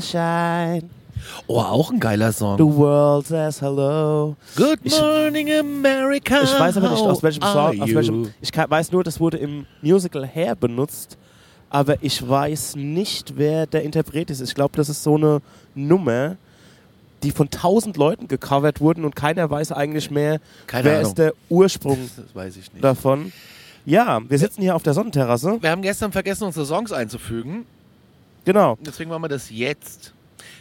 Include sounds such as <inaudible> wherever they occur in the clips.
starshine. Oh, auch ein geiler The Song. world says hello. Good Ich- morning, America. Ich weiß aber nicht, aus welchem Song. Aus welchem, ich kann, weiß nur, das wurde im Musical Hair benutzt. Aber ich weiß nicht, wer der Interpret ist. Ich glaube, das ist so eine Nummer, die von tausend Leuten gecovert wurden und keiner weiß eigentlich mehr, Keine wer Ahnung. ist der Ursprung <laughs> davon. Ja, wir sitzen hier auf der Sonnenterrasse. Wir haben gestern vergessen, unsere Songs einzufügen. Genau. Deswegen machen wir das jetzt.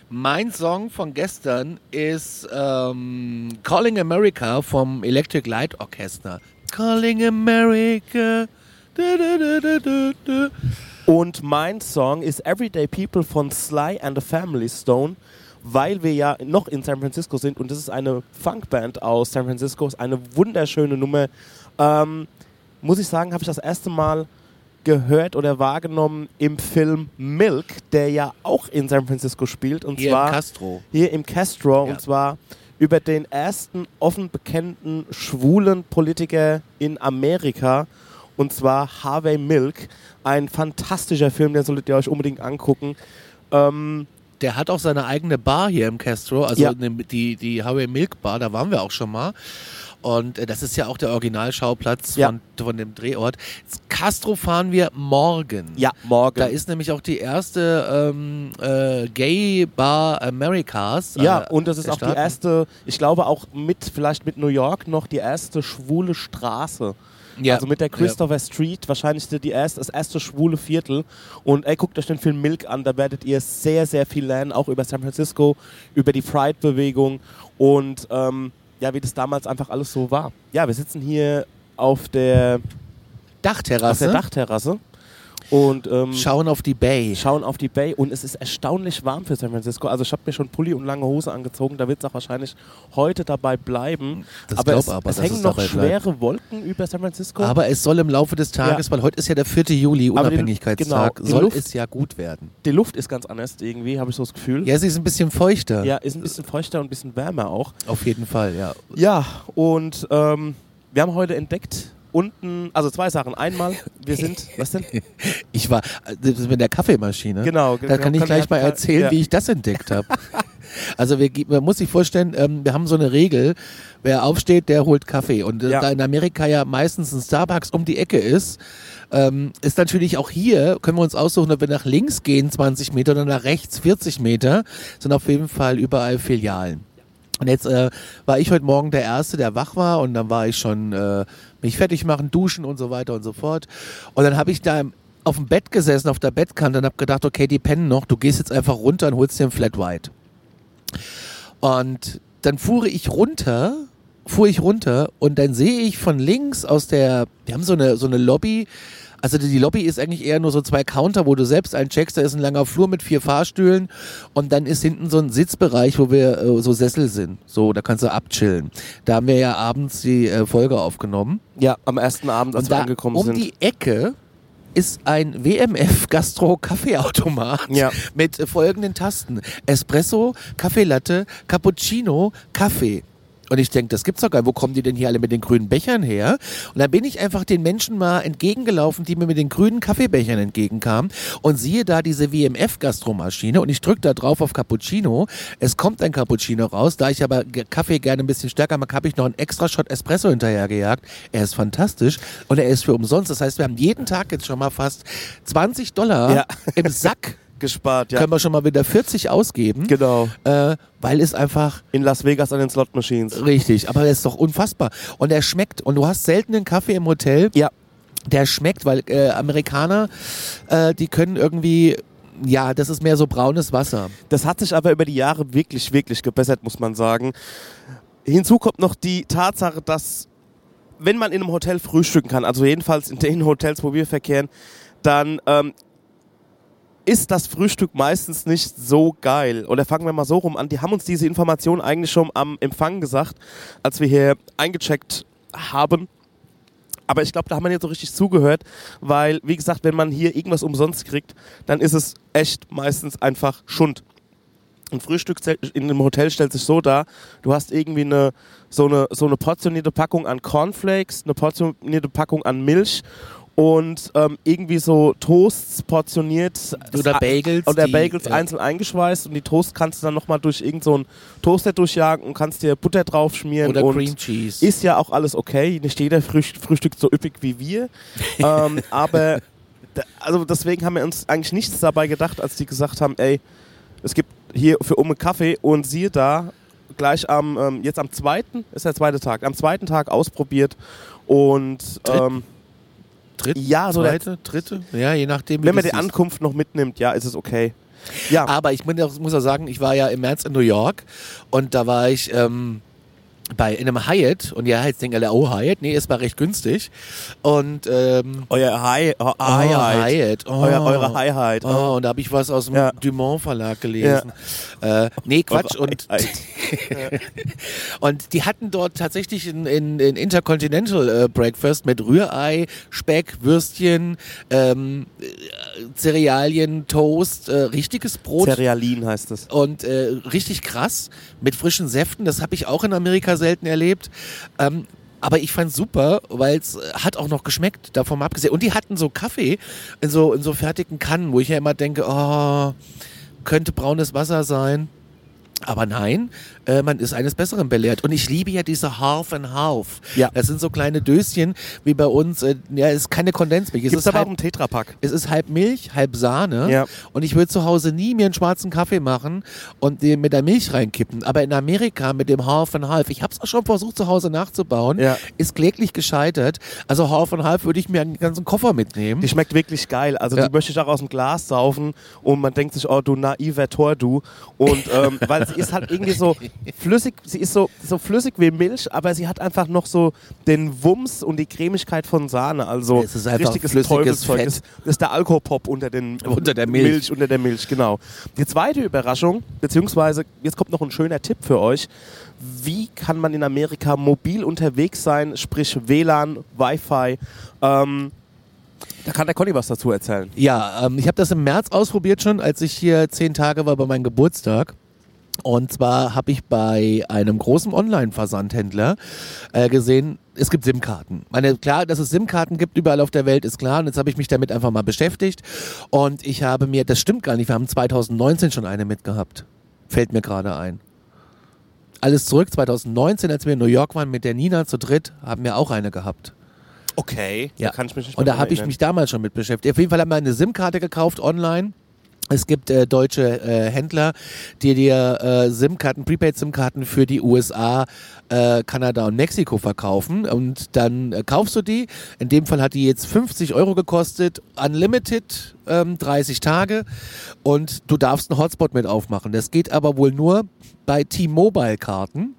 Mein Song von gestern ist ähm, Calling America vom Electric Light Orchestra. Calling America. Du, du, du. Und mein Song ist Everyday People von Sly and the Family Stone, weil wir ja noch in San Francisco sind und das ist eine Funkband aus San Francisco, ist eine wunderschöne Nummer. Ähm, muss ich sagen, habe ich das erste Mal gehört oder wahrgenommen im Film Milk, der ja auch in San Francisco spielt und Hier zwar im Castro. hier im Castro Ja. und zwar über den ersten offen bekannten schwulen Politiker in Amerika und zwar Harvey Milk. Ein fantastischer Film, den solltet ihr euch unbedingt angucken. Ähm, Der hat auch seine eigene Bar hier im Castro, also Ja. ne- die, die Howie Milk Bar, da waren wir auch schon mal. Und äh, das ist ja auch der Originalschauplatz Ja. von, von dem Drehort. Ins Castro fahren wir morgen. ja, morgen. Da ist nämlich auch die erste ähm, äh, Gay Bar Americas. ja, äh, und das ist auch die Staaten. erste, ich glaube auch mit, vielleicht mit New York noch die erste schwule Straße. Ja. Also mit der Christopher Street, wahrscheinlich die erste, das erste schwule Viertel. Und ey, guckt euch den Film Milk an, da werdet ihr sehr, sehr viel lernen, auch über San Francisco, über die Pride-Bewegung und ähm, ja, wie das damals einfach alles so war. Ja, wir sitzen hier auf der, auf Dachterrasse. der Dachterrasse und ähm, Schauen auf die Bay. schauen auf die Bay und es ist erstaunlich warm für San Francisco. Also ich habe mir schon Pulli und lange Hose angezogen, da wird es auch wahrscheinlich heute dabei bleiben. Das aber glaub es, aber, es hängen es noch schwere Wolken über San Francisco. Aber es soll im Laufe des Tages, weil heute ist ja der 4. Juli, die- Unabhängigkeitstag, genau, die soll Luft- es ja gut werden. die Luft ist ganz anders irgendwie, habe ich so das Gefühl. Ja, sie ist ein bisschen feuchter. Ja, ist ein bisschen feuchter und ein bisschen wärmer auch. Auf jeden Fall, ja. Ja, und ähm, wir haben heute entdeckt, unten, also zwei Sachen. Einmal, wir <laughs> sind, was denn? Ich war, das mit der Kaffeemaschine. Genau. Da kann ich gleich mal erzählen, ja. wie ich das entdeckt habe. <laughs> Also wir, man muss sich vorstellen, ähm, wir haben so eine Regel, wer aufsteht, der holt Kaffee. Und äh, Ja. da in Amerika ja meistens ein Starbucks um die Ecke ist, ähm, ist natürlich auch hier, können wir uns aussuchen, ob wir nach links gehen 20 Meter oder nach rechts 40 Meter, sind auf jeden Fall überall Filialen. Und jetzt äh, war ich heute Morgen der Erste, der wach war und dann war ich schon äh, mich fertig machen, duschen und so weiter und so fort. Und dann habe ich da auf dem Bett gesessen, auf der Bettkante und habe gedacht, okay, die pennen noch, du gehst jetzt einfach runter und holst dir ein Flat White. Und dann fuhr ich runter, fuhr ich runter und dann sehe ich von links aus der, die haben so eine, so eine Lobby, also die Lobby ist eigentlich eher nur so zwei Counter, wo du selbst eincheckst, da ist ein langer Flur mit vier Fahrstühlen und dann ist hinten so ein Sitzbereich, wo wir äh, so Sessel sind. So, da kannst du abchillen. Da haben wir ja abends die äh, Folge aufgenommen. Ja, am ersten Abend, als und wir da angekommen um sind. die Ecke ist ein WMF Gastro Kaffeeautomat Ja. <laughs> mit folgenden Tasten: Espresso, Kaffee Latte, Cappuccino, Kaffee. Und ich denke, das gibt's doch gar nicht. Wo kommen die denn hier alle mit den grünen Bechern her? Und dann bin ich einfach den Menschen mal entgegengelaufen, die mir mit den grünen Kaffeebechern entgegenkamen und siehe da diese WMF-Gastromaschine und ich drücke da drauf auf Cappuccino. Es kommt ein Cappuccino raus. Da ich aber Kaffee gerne ein bisschen stärker mag, habe ich noch einen extra Shot Espresso hinterhergejagt. Er ist fantastisch und er ist für umsonst. Das heißt, wir haben jeden Tag jetzt schon mal fast 20 Dollar Ja. im Sack. <laughs> gespart, ja. Können wir schon mal wieder 40 ausgeben, Genau. äh, weil es einfach In Las Vegas an den Slot Machines. Richtig, aber das ist doch unfassbar. Und er schmeckt. Und du hast selten einen Kaffee im Hotel, Ja. der schmeckt, weil äh, Amerikaner, äh, die können irgendwie, ja, das ist mehr so braunes Wasser. Das hat sich aber über die Jahre wirklich, wirklich gebessert, muss man sagen. Hinzu kommt noch die Tatsache, dass wenn man in einem Hotel frühstücken kann, also jedenfalls in den Hotels, wo wir verkehren, dann ähm, ist das Frühstück meistens nicht so geil. Oder fangen wir mal so rum an. Die haben uns diese Information eigentlich schon am Empfang gesagt, als wir hier eingecheckt haben. Aber ich glaube, da haben wir nicht so richtig zugehört, weil, wie gesagt, wenn man hier irgendwas umsonst kriegt, dann ist es echt meistens einfach Schund. Ein Frühstück in einem Hotel stellt sich so dar, du hast irgendwie eine, so, eine, so eine portionierte Packung an Cornflakes, eine portionierte Packung an Milch und ähm, irgendwie so Toasts portioniert. Oder Bagels, Oder die- Bagels ja. einzeln eingeschweißt und die Toast kannst du dann nochmal durch irgendeinen so einen Toaster durchjagen und kannst dir Butter drauf schmieren. Oder und Cream Cheese. Ist ja auch alles okay. Nicht jeder frühst frühstückt so üppig wie wir. <laughs> ähm, aber also deswegen haben wir uns eigentlich nichts dabei gedacht, als die gesagt haben, ey, es gibt hier für Umme Kaffee und siehe da, gleich am, ähm, jetzt am zweiten, ist der zweite Tag, am zweiten Tag ausprobiert und ähm, Dritte, ja, so zweite, dritte? Ja, je nachdem. wenn man die. Ankunft noch mitnimmt, ja, ist es okay. Ja, Aber ich muss auch sagen, ich war ja im März in New York und da war ich ähm, bei in einem Hyatt und ja, jetzt denken alle, oh Hyatt, nee, es war recht günstig und ähm, euer High, oh, oh, Highlight. Hyatt, oh, Euer, eure Highlight. Oh, und da habe ich was aus dem Ja. Dumont Verlag gelesen. Äh, nee, Quatsch. Eure Und, <laughs> und die hatten dort tatsächlich ein, ein, ein Intercontinental äh, Breakfast mit Rührei, Speck, Würstchen, ähm, äh, Cerealien, Toast, äh, richtiges Brot. Cerealin heißt es. und äh, richtig krass mit frischen Säften. Das habe ich auch in Amerika selten erlebt. Ähm, aber ich fand's super, weil es hat auch noch geschmeckt, davon mal abgesehen. Und die hatten so Kaffee in so, in so fertigen Kannen, wo ich ja immer denke, oh, könnte braunes Wasser sein. Aber nein, äh, man ist eines Besseren belehrt. Und ich liebe ja diese Half and Half. Ja. Das sind so kleine Döschen, wie bei uns. Äh, ja, es ist keine Kondensmilch. Es Gibt es ist aber halb, auch im Tetrapack. es ist halb Milch, halb Sahne. Ja. Und ich würde zu Hause nie mir einen schwarzen Kaffee machen und den mit der Milch reinkippen. Aber in Amerika mit dem Half and Half, ich habe es auch schon versucht zu Hause nachzubauen, Ja. ist kläglich gescheitert. Also Half and Half würde ich mir einen ganzen Koffer mitnehmen. Die schmeckt wirklich geil. Also Ja. die möchte ich auch aus dem Glas saufen und man denkt sich, oh du naiver Tor, du. Und ähm, weil sie ist halt irgendwie so <laughs> flüssig, sie ist so, so flüssig wie Milch, aber sie hat einfach noch so den Wumms und die Cremigkeit von Sahne. Also Es ist einfach richtiges flüssiges. Fett. Das, das ist der Alkopop unter den Unter der Milch. Unter der Milch, genau. Die zweite Überraschung, beziehungsweise jetzt kommt noch ein schöner Tipp für euch. Wie kann man in Amerika mobil unterwegs sein, sprich WLAN, Wi-Fi? Ähm, da kann der Conny was dazu erzählen. Ja, ähm, ich habe das im März ausprobiert schon, als ich hier zehn Tage war bei meinem Geburtstag. Und zwar habe ich bei einem großen Online-Versandhändler äh, gesehen, es gibt SIM-Karten. Meine, klar, dass es SIM-Karten gibt überall auf der Welt, ist klar. Und jetzt habe ich mich damit einfach mal beschäftigt. Und ich habe mir, das stimmt gar nicht, wir haben 2019 schon eine mitgehabt. Fällt mir gerade ein. Alles zurück, 2019, als wir in New York waren mit der Nina zu dritt, haben wir auch eine gehabt. Okay. Ja. Da kann ich mich nicht Und da habe ich mich damals schon mit beschäftigt. Auf jeden Fall haben wir eine SIM-Karte gekauft online. Es gibt äh, deutsche äh, Händler, die dir äh, SIM-Karten, Prepaid-SIM-Karten für die USA, äh, Kanada und Mexiko verkaufen. Und dann äh, kaufst du die. In dem Fall hat die jetzt 50 Euro gekostet, unlimited, ähm, 30 Tage. Und du darfst einen Hotspot mit aufmachen. Das geht aber wohl nur bei T-Mobile-Karten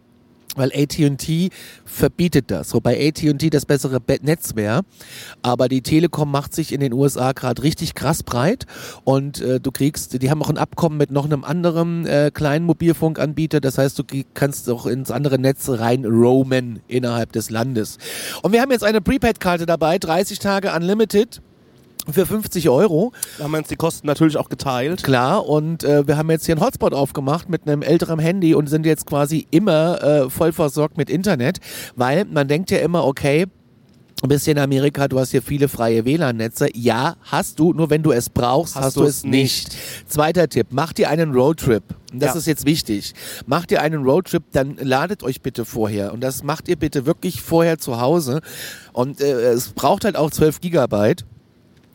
weil AT&T verbietet das, wobei AT&T das bessere Be- Netz wäre, aber die Telekom macht sich in den USA gerade richtig krass breit. Und äh, du kriegst, die haben auch ein Abkommen mit noch einem anderen äh, kleinen Mobilfunkanbieter, das heißt, du kannst auch ins andere Netz rein roamen innerhalb des Landes. Und wir haben jetzt eine Prepaid-Karte dabei, 30 Tage unlimited für 50 Euro. Da haben wir uns die Kosten natürlich auch geteilt. Klar, und äh, wir haben jetzt hier einen Hotspot aufgemacht mit einem älteren Handy und sind jetzt quasi immer äh, voll versorgt mit Internet, weil man denkt ja immer, okay, du bist hier in Amerika, du hast hier viele freie WLAN-Netze. Ja, hast du, nur wenn du es brauchst, hast, Hast du es nicht. nicht. Zweiter Tipp, macht ihr einen Roadtrip. Das Ja. ist jetzt wichtig. Macht ihr einen Roadtrip, dann ladet euch bitte vorher. Und das macht ihr bitte wirklich vorher zu Hause. Und äh, es braucht halt auch 12 Gigabyte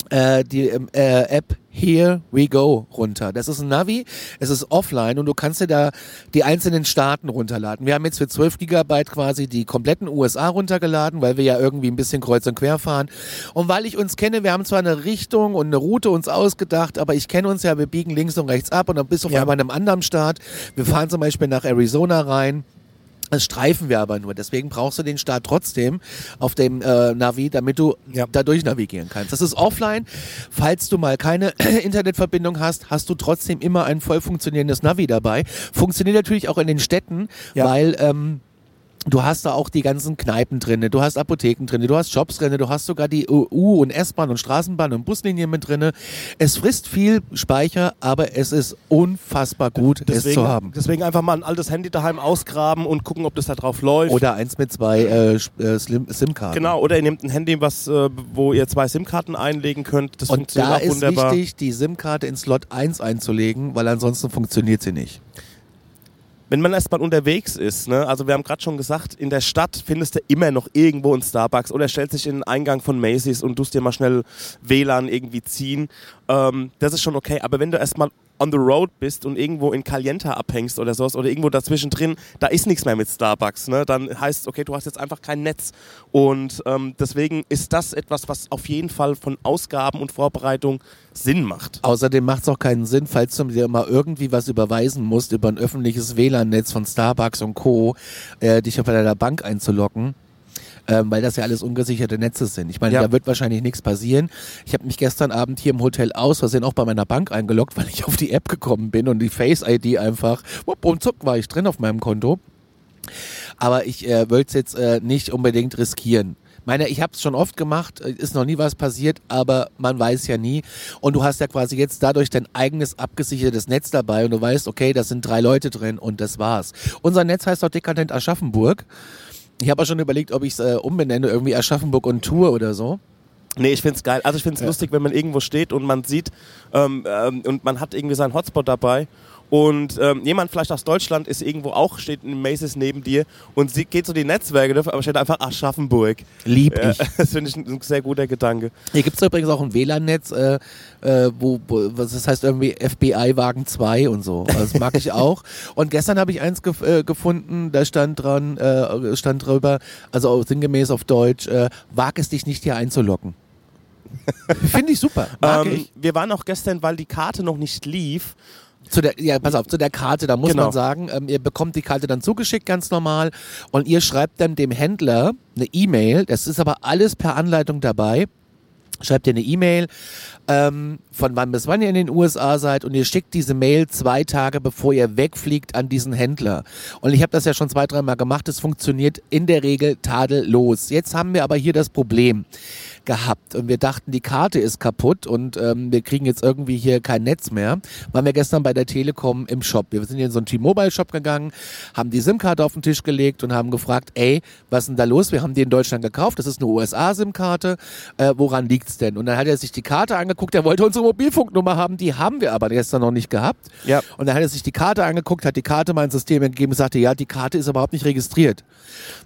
äh, die ähm, äh, App Here We Go runter. Das ist ein Navi, es ist offline und du kannst dir da die einzelnen Staaten runterladen. Wir haben jetzt für 12 Gigabyte quasi die kompletten USA runtergeladen, weil wir ja irgendwie ein bisschen kreuz und quer fahren. Und weil ich uns kenne, wir haben zwar eine Richtung und eine Route uns ausgedacht, aber ich kenne uns ja, wir biegen links und rechts ab und dann bist du auf Ja. einmal in einem anderen Staat. Wir fahren zum Beispiel nach Arizona rein. Das streifen wir aber nur. Deswegen brauchst du den Start trotzdem auf dem äh, Navi, damit du Ja. dadurch navigieren kannst. Das ist offline. Falls du mal keine <clears throat> Internetverbindung hast, hast du trotzdem immer ein voll funktionierendes Navi dabei. Funktioniert natürlich auch in den Städten, Ja. weil ähm, Du hast da auch die ganzen Kneipen drinne, du hast Apotheken drinne, du hast Shops drinne, du hast sogar die U- und S-Bahn und Straßenbahn und Buslinien mit drinne. Es frisst viel Speicher, aber es ist unfassbar gut, es zu haben. deswegen einfach mal ein altes Handy daheim ausgraben und gucken, ob das da drauf läuft. Oder eins mit zwei äh, äh, SIM-Karten. Genau, oder ihr nehmt ein Handy, was, äh, wo ihr zwei SIM-Karten einlegen könnt. Das Und funktioniert da auch ist wunderbar. wichtig, die SIM-Karte in Slot 1 einzulegen, weil ansonsten funktioniert sie nicht. Wenn man erstmal unterwegs ist, ne? also wir haben gerade schon gesagt, in der Stadt findest du immer noch irgendwo einen Starbucks oder stellst dich in den Eingang von Macy's und tust dir mal schnell WLAN irgendwie ziehen. Ähm, das ist schon okay, aber wenn du erstmal on the road bist und irgendwo in Calienta abhängst oder sowas oder irgendwo dazwischen drin, da ist nichts mehr mit Starbucks. Ne? Dann heißt, okay, du hast jetzt einfach kein Netz. Und ähm, deswegen ist das etwas, was auf jeden Fall von Ausgaben und Vorbereitung Sinn macht. Außerdem macht es auch keinen Sinn, falls du dir mal irgendwie was überweisen musst über ein öffentliches WLAN-Netz von Starbucks und Co., äh, dich auf deiner Bank einzuloggen. Ähm, weil das ja alles ungesicherte Netze sind. Ich meine, Ja. da wird wahrscheinlich nichts passieren. Ich habe mich gestern Abend hier im Hotel aus Versehen auch bei meiner Bank eingeloggt, weil ich auf die App gekommen bin und die Face-ID einfach, wupp, und zuck war ich drin auf meinem Konto. Aber ich äh, wollte es jetzt äh, nicht unbedingt riskieren. Meine, ich habe es schon oft gemacht, äh, ist noch nie was passiert, aber man weiß ja nie. Und du hast ja quasi jetzt dadurch dein eigenes abgesichertes Netz dabei und du weißt, okay, da sind drei Leute drin und das war's. Unser Netz heißt doch Dekadent Aschaffenburg. Ich habe auch schon überlegt, ob ich es äh, umbenenne, irgendwie Aschaffenburg und Tour oder so. Nee, ich find's geil. Also ich find's lustig, wenn man irgendwo steht und man sieht ähm, ähm, und man hat irgendwie seinen Hotspot dabei und ähm, jemand vielleicht aus Deutschland ist irgendwo auch, steht in Macy's neben dir und sie geht so die Netzwerke, aber steht einfach Aschaffenburg. Lieb Ja, ich. <laughs> das finde ich ein sehr guter Gedanke. Hier gibt's übrigens auch ein WLAN-Netz, äh, äh, wo, wo, was das heißt irgendwie FBI-Wagen 2 und so. Also Das mag ich auch. <laughs> Und gestern habe ich eins gef äh, gefunden, da stand dran, äh, stand drüber, also sinngemäß auf Deutsch, äh, wag es dich nicht hier einzulocken. <laughs> Finde ich super. Ähm, ich. wir waren auch gestern, weil die Karte noch nicht lief. Zu der, ja, pass auf, zu der Karte, da muss Genau. man sagen, ähm, ihr bekommt die Karte dann zugeschickt, ganz normal, und ihr schreibt dann dem Händler eine E-Mail, das ist aber alles per Anleitung dabei, schreibt ihr eine E-Mail, ähm, von wann bis wann ihr in den USA seid und ihr schickt diese Mail zwei Tage bevor ihr wegfliegt an diesen Händler. Und ich habe das ja schon zwei, dreimal gemacht, es funktioniert in der Regel tadellos. Jetzt haben wir aber hier das Problem gehabt und wir dachten, die Karte ist kaputt und ähm, wir kriegen jetzt irgendwie hier kein Netz mehr. Waren wir gestern bei der Telekom im Shop. Wir sind in so einen T-Mobile-Shop gegangen, haben die SIM-Karte auf den Tisch gelegt und haben gefragt, ey, was ist denn da los? Wir haben die in Deutschland gekauft, das ist eine USA-SIM-Karte, äh, woran liegt's denn? Und dann hat er sich die Karte angeguckt, er wollte unsere Mobilfunknummer haben, die haben wir aber gestern noch nicht gehabt. Ja. Und dann hat er sich die Karte angeguckt, hat die Karte mal ins System gegeben und sagte, ja, die Karte ist überhaupt nicht registriert.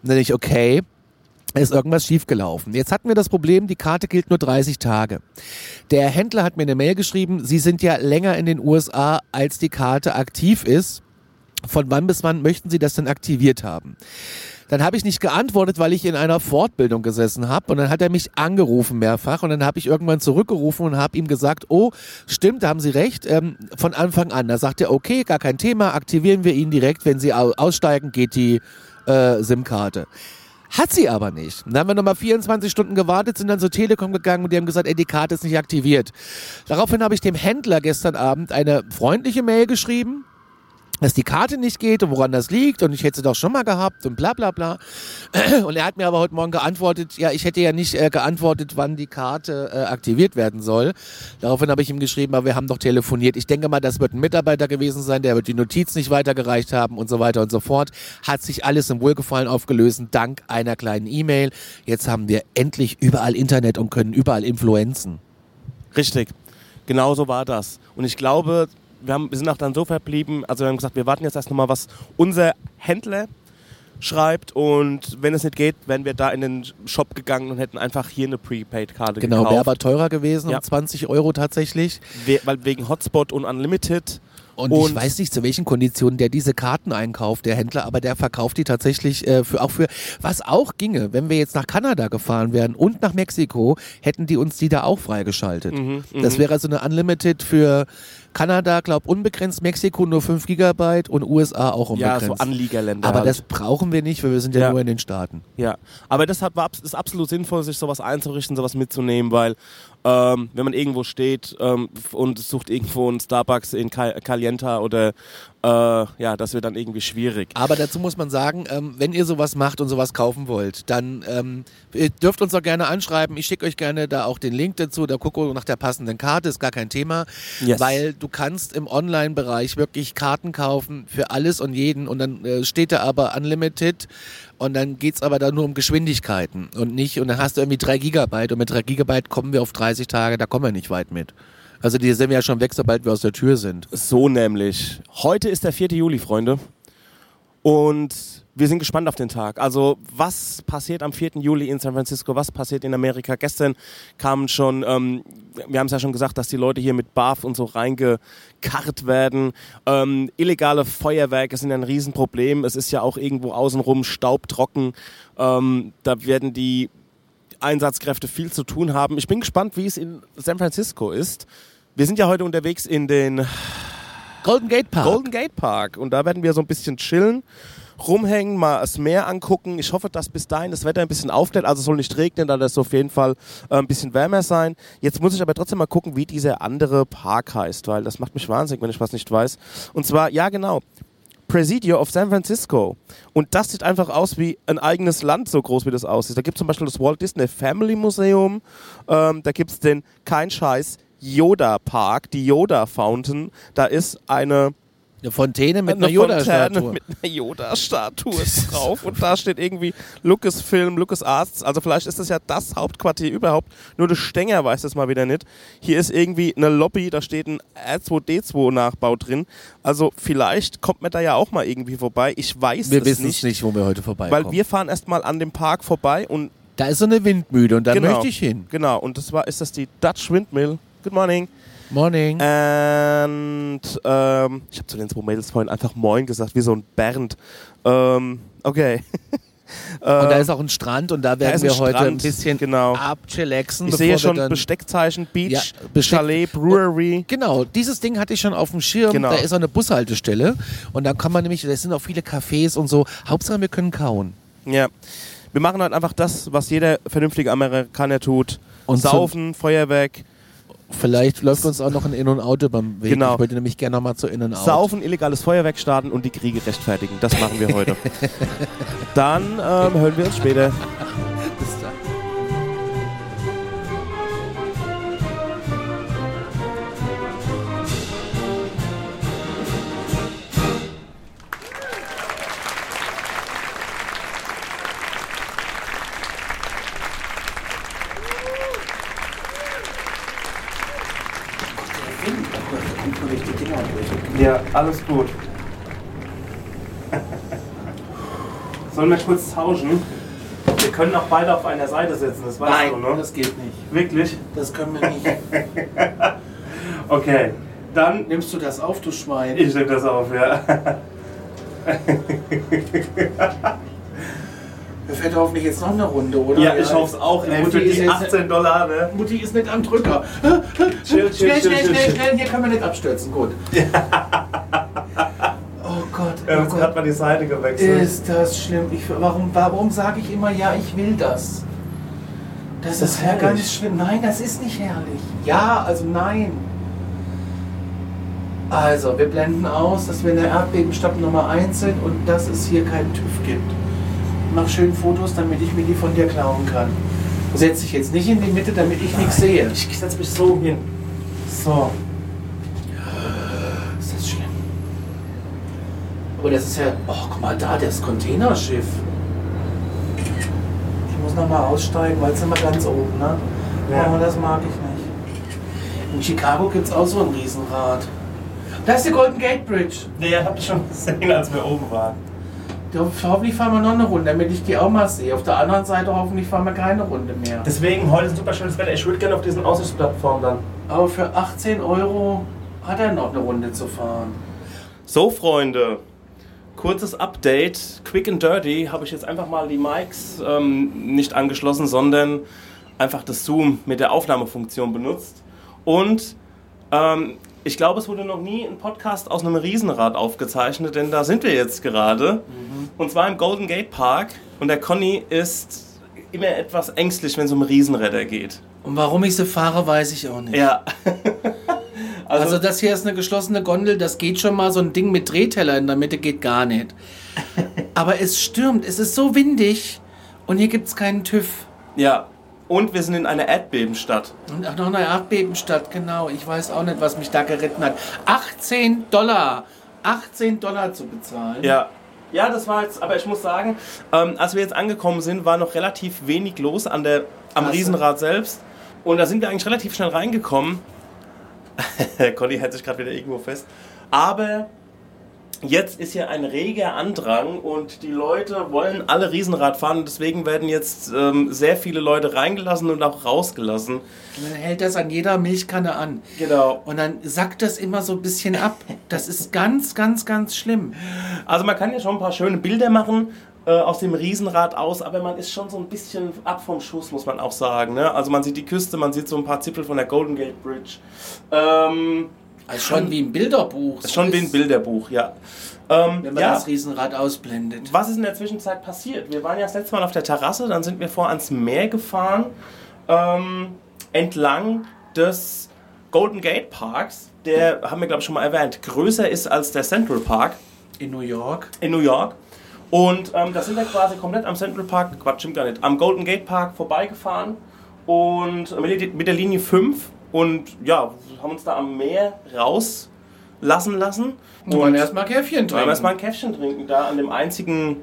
Und dann dachte ich, okay, ist irgendwas schiefgelaufen. Jetzt hatten wir das Problem, die Karte gilt nur 30 Tage. Der Händler hat mir eine Mail geschrieben, Sie sind ja länger in den USA, als die Karte aktiv ist. Von wann bis wann möchten Sie das denn aktiviert haben? Dann habe ich nicht geantwortet, weil ich in einer Fortbildung gesessen habe. Und dann hat er mich angerufen mehrfach. Und dann habe ich irgendwann zurückgerufen und habe ihm gesagt, oh, stimmt, da haben Sie recht, ähm, von Anfang an. Da sagt er, okay, gar kein Thema, aktivieren wir ihn direkt. Wenn Sie au- aussteigen, geht die äh, SIM-Karte. Hat sie aber nicht. Dann haben wir nochmal 24 Stunden gewartet, sind dann zur Telekom gegangen und die haben gesagt, ey, die Karte ist nicht aktiviert. Daraufhin habe ich dem Händler gestern Abend eine freundliche Mail geschrieben, dass die Karte nicht geht und woran das liegt und ich hätte sie doch schon mal gehabt und bla bla bla. <clears throat> Und er hat mir aber heute Morgen geantwortet, ja, ich hätte ja nicht äh, geantwortet, wann die Karte äh, aktiviert werden soll. Daraufhin habe ich ihm geschrieben, aber wir haben doch telefoniert. Ich denke mal, das wird ein Mitarbeiter gewesen sein, der wird die Notiz nicht weitergereicht haben und so weiter und so fort. Hat sich alles im Wohlgefallen aufgelöst, dank einer kleinen E-Mail. Jetzt haben wir endlich überall Internet und können überall influenzen. Richtig. Genau so war das. Und ich glaube, wir, haben, wir sind auch dann so verblieben, also wir haben gesagt, wir warten jetzt erst nochmal, was unser Händler schreibt und wenn es nicht geht, wären wir da in den Shop gegangen und hätten einfach hier eine Prepaid-Karte Genau, wäre gekauft. aber teurer gewesen, Ja. um 20 Euro tatsächlich. We weil wegen Hotspot und Unlimited. Und, Und- ich weiß nicht, zu welchen Konditionen der diese Karten einkauft, der Händler, aber der verkauft die tatsächlich äh, für auch für was auch ginge, wenn wir jetzt nach Kanada gefahren wären und nach Mexiko, hätten die uns die da auch freigeschaltet. Mhm, Das wäre also eine Unlimited für Kanada, glaub unbegrenzt, Mexiko nur 5 Gigabyte und USA auch Ja, unbegrenzt. so Anliegerländer. aber halt. das brauchen wir nicht, weil wir sind ja, Ja. nur in den Staaten. Ja, aber deshalb war es ist absolut sinnvoll, sich sowas einzurichten, sowas mitzunehmen, weil ähm, wenn man irgendwo steht ähm, und sucht irgendwo einen Starbucks in Cal Calienta oder äh, ja, das wird dann irgendwie schwierig. Aber dazu muss man sagen, ähm, wenn ihr sowas macht und sowas kaufen wollt, dann ähm, ihr dürft uns doch gerne anschreiben. Ich schicke euch gerne da auch den Link dazu. Da gucke nach der passenden Karte, ist gar kein Thema. Yes. Weil du kannst im Online-Bereich wirklich Karten kaufen für alles und jeden und dann äh, steht da aber Unlimited und dann geht's aber da nur um Geschwindigkeiten und nicht, und dann hast du irgendwie drei Gigabyte und mit drei Gigabyte kommen wir auf 30 Tage, da kommen wir nicht weit mit. Also die sind ja schon weg, sobald wir aus der Tür sind. So nämlich. Heute ist der 4. Juli, Freunde. Und wir sind gespannt auf den Tag. Also, was passiert am 4. Juli in San Francisco? Was passiert in Amerika? Gestern kamen schon, ähm, wir haben es ja schon gesagt, dass die Leute hier mit BAF und so reingekarrt werden. Ähm, illegale Feuerwerke sind ein Riesenproblem. Es ist ja auch irgendwo außenrum staubtrocken. Ähm, da werden die Einsatzkräfte viel zu tun haben. Ich bin gespannt, wie es in San Francisco ist. Wir sind ja heute unterwegs in den Golden Gate Park. Golden Gate Park und da werden wir so ein bisschen chillen, rumhängen, mal das Meer angucken. Ich hoffe, dass bis dahin das Wetter ein bisschen aufklärt. Also es soll nicht regnen, da das auf jeden Fall äh, ein bisschen wärmer sein. Jetzt muss ich aber trotzdem mal gucken, wie dieser andere Park heißt, weil das macht mich wahnsinnig, wenn ich was nicht weiß. Und zwar, ja genau, Presidio of San Francisco. Und das sieht einfach aus wie ein eigenes Land, so groß wie das aussieht. Da gibt es zum Beispiel das Walt Disney Family Museum, ähm, da gibt es den, kein Scheiß, Yoda Park, die Yoda Fountain. Da ist eine Eine Fontäne mit eine einer Yoda-Statue. Mit einer Yoda-Statue <laughs> drauf und da steht irgendwie Lucasfilm, LucasArts. Also vielleicht ist das ja das Hauptquartier überhaupt. Nur der Stenger weiß das mal wieder nicht. Hier ist irgendwie eine Lobby, da steht ein R2D2-Nachbau drin. Also vielleicht kommt man da ja auch mal irgendwie vorbei. Ich weiß Wir es wissen nicht. es nicht, wo wir heute vorbeikommen. Weil wir fahren erstmal an dem Park vorbei und da ist so eine Windmühle und da Genau. möchte ich hin. genau, und das war, ist das die Dutch Windmill. Good morning. Morning. Und ähm, ich habe zu den zwei Mädels vorhin einfach Moin gesagt, wie so ein Bernd. Ähm, okay. <laughs> und da ist auch ein Strand und da werden ist wir ein heute ein Strand, bisschen genau. abchillaxen. Ich sehe schon Besteckzeichen, Beach, Ja, Besteck- Chalet, Brewery. Genau, dieses Ding hatte ich schon auf dem Schirm. Genau. Da ist auch eine Bushaltestelle. Und da kann man nämlich, da sind auch viele Cafés und so. Hauptsache, wir können kauen. Ja. Wir machen halt einfach das, was jeder vernünftige Amerikaner tut. Und Saufen, Feuerwerk, Vielleicht läuft uns auch noch ein In- und Out über den Weg. Genau. Ich wollte nämlich gerne nochmal zu In- und Out. saufen, illegales Feuerwerk starten und die Kriege rechtfertigen. Das machen wir heute. <laughs> Dann ähm, hören wir uns später. Ja, alles gut. Sollen wir kurz tauschen? Wir können auch beide auf einer Seite sitzen, das weißt Nein, du, ne? das geht nicht. Wirklich? Das können wir nicht. <laughs> Okay. Dann. Nimmst du das auf, du Schwein? Ich nehme das auf, ja. <laughs> Wir fährt hoffentlich jetzt noch eine Runde, oder? Ja, ich hoffe es auch. Mutter, die ist die jetzt- 18 Dollar, ne? Mutti ist nicht am Drücker. Chill, chill, schnell, schnell, schnell, schnell. Hier können wir nicht abstürzen. Gut. <laughs> oh Gott. Oh gerade Gott. mal die Seite gewechselt. Ist das schlimm? Ich, warum warum sage ich immer, ja, ich will das? Das, Das ist ja herrlich. ganz schlimm. Nein, das ist nicht herrlich. Ja, also nein. Also, wir blenden aus, dass wir in der Erdbebenstadt Nummer 1 sind und dass es hier keinen TÜV gibt. Mach schön Fotos, damit ich mir die von dir klauen kann. Setz dich jetzt nicht in die Mitte, damit ich nichts sehe. Ich setze mich so hin. So. Ist das schlimm? Aber das ist ja. Oh, guck mal da, das Containerschiff. Ich muss nochmal aussteigen, weil es immer ganz oben, ne? Ja. Aber das mag ich nicht. In Chicago gibt es auch so ein Riesenrad. Da ist die Golden Gate Bridge. Nee, hab ich schon gesehen, als wir oben waren. Hoffentlich fahren wir noch eine Runde, damit ich die auch mal sehe. Auf der anderen Seite hoffentlich fahren wir keine Runde mehr. Deswegen, heute ist super schönes Wetter. Ich würde gerne auf diesen Aussichtsplattform dann. Aber für 18 Euro hat er noch eine Runde zu fahren. So, Freunde. Kurzes Update. Quick and Dirty habe ich jetzt einfach mal die Mics ähm, nicht angeschlossen, sondern einfach das Zoom mit der Aufnahmefunktion benutzt. Und ähm, ich glaube, es wurde noch nie ein Podcast aus einem Riesenrad aufgezeichnet, denn da sind wir jetzt gerade. Und zwar im Golden Gate Park. Und der Conny ist immer etwas ängstlich, wenn es um Riesenräder geht. Und warum ich sie fahre, weiß ich auch nicht. Ja. <laughs> Also, Also das hier ist eine geschlossene Gondel, das geht schon mal. So ein Ding mit Drehteller in der Mitte geht gar nicht. <laughs> Aber es stürmt, es ist so windig und hier gibt es keinen TÜV. ja. Und wir sind in einer Erdbebenstadt. Und auch noch eine Erdbebenstadt, genau. Ich weiß auch nicht, was mich da geritten hat. 18 Dollar. 18 Dollar zu bezahlen. Ja. Ja, das war jetzt, aber ich muss sagen, ähm, als wir jetzt angekommen sind, war noch relativ wenig los an der, am Klasse. Riesenrad selbst. Und da sind wir eigentlich relativ schnell reingekommen. <laughs> Conny hält sich gerade wieder irgendwo fest. Aber jetzt ist hier ein reger Andrang und die Leute wollen alle Riesenrad fahren. Und deswegen werden jetzt ähm, sehr viele Leute reingelassen und auch rausgelassen. Und dann hält das an jeder Milchkanne an. Genau. Und dann sackt das immer so ein bisschen ab. Das ist ganz, ganz, ganz schlimm. Also man kann ja schon ein paar schöne Bilder machen äh, aus dem Riesenrad aus, aber man ist schon so ein bisschen ab vom Schuss, muss man auch sagen. Ne? Also man sieht die Küste, man sieht so ein paar Zipfel von der Golden Gate Bridge. Ähm, Also schon wie ein Bilderbuch. ist schon wie ein Bilderbuch, ja. Ähm, Wenn man ja. das Riesenrad ausblendet. Was ist in der Zwischenzeit passiert? Wir waren ja das letzte Mal auf der Terrasse, dann sind wir vor ans Meer gefahren, ähm, entlang des Golden Gate Parks, der, haben wir glaube ich schon mal erwähnt, größer ist als der Central Park In New York. in New York. Und ähm, da sind wir quasi komplett am Central Park, Quatsch, stimmt gar nicht, am Golden Gate Park vorbeigefahren und mit, der- mit der Linie 5 und ja, haben uns da am Meer rauslassen lassen. Und wollen erstmal Käffchen wollen trinken. erstmal ein Käffchen trinken, da an dem einzigen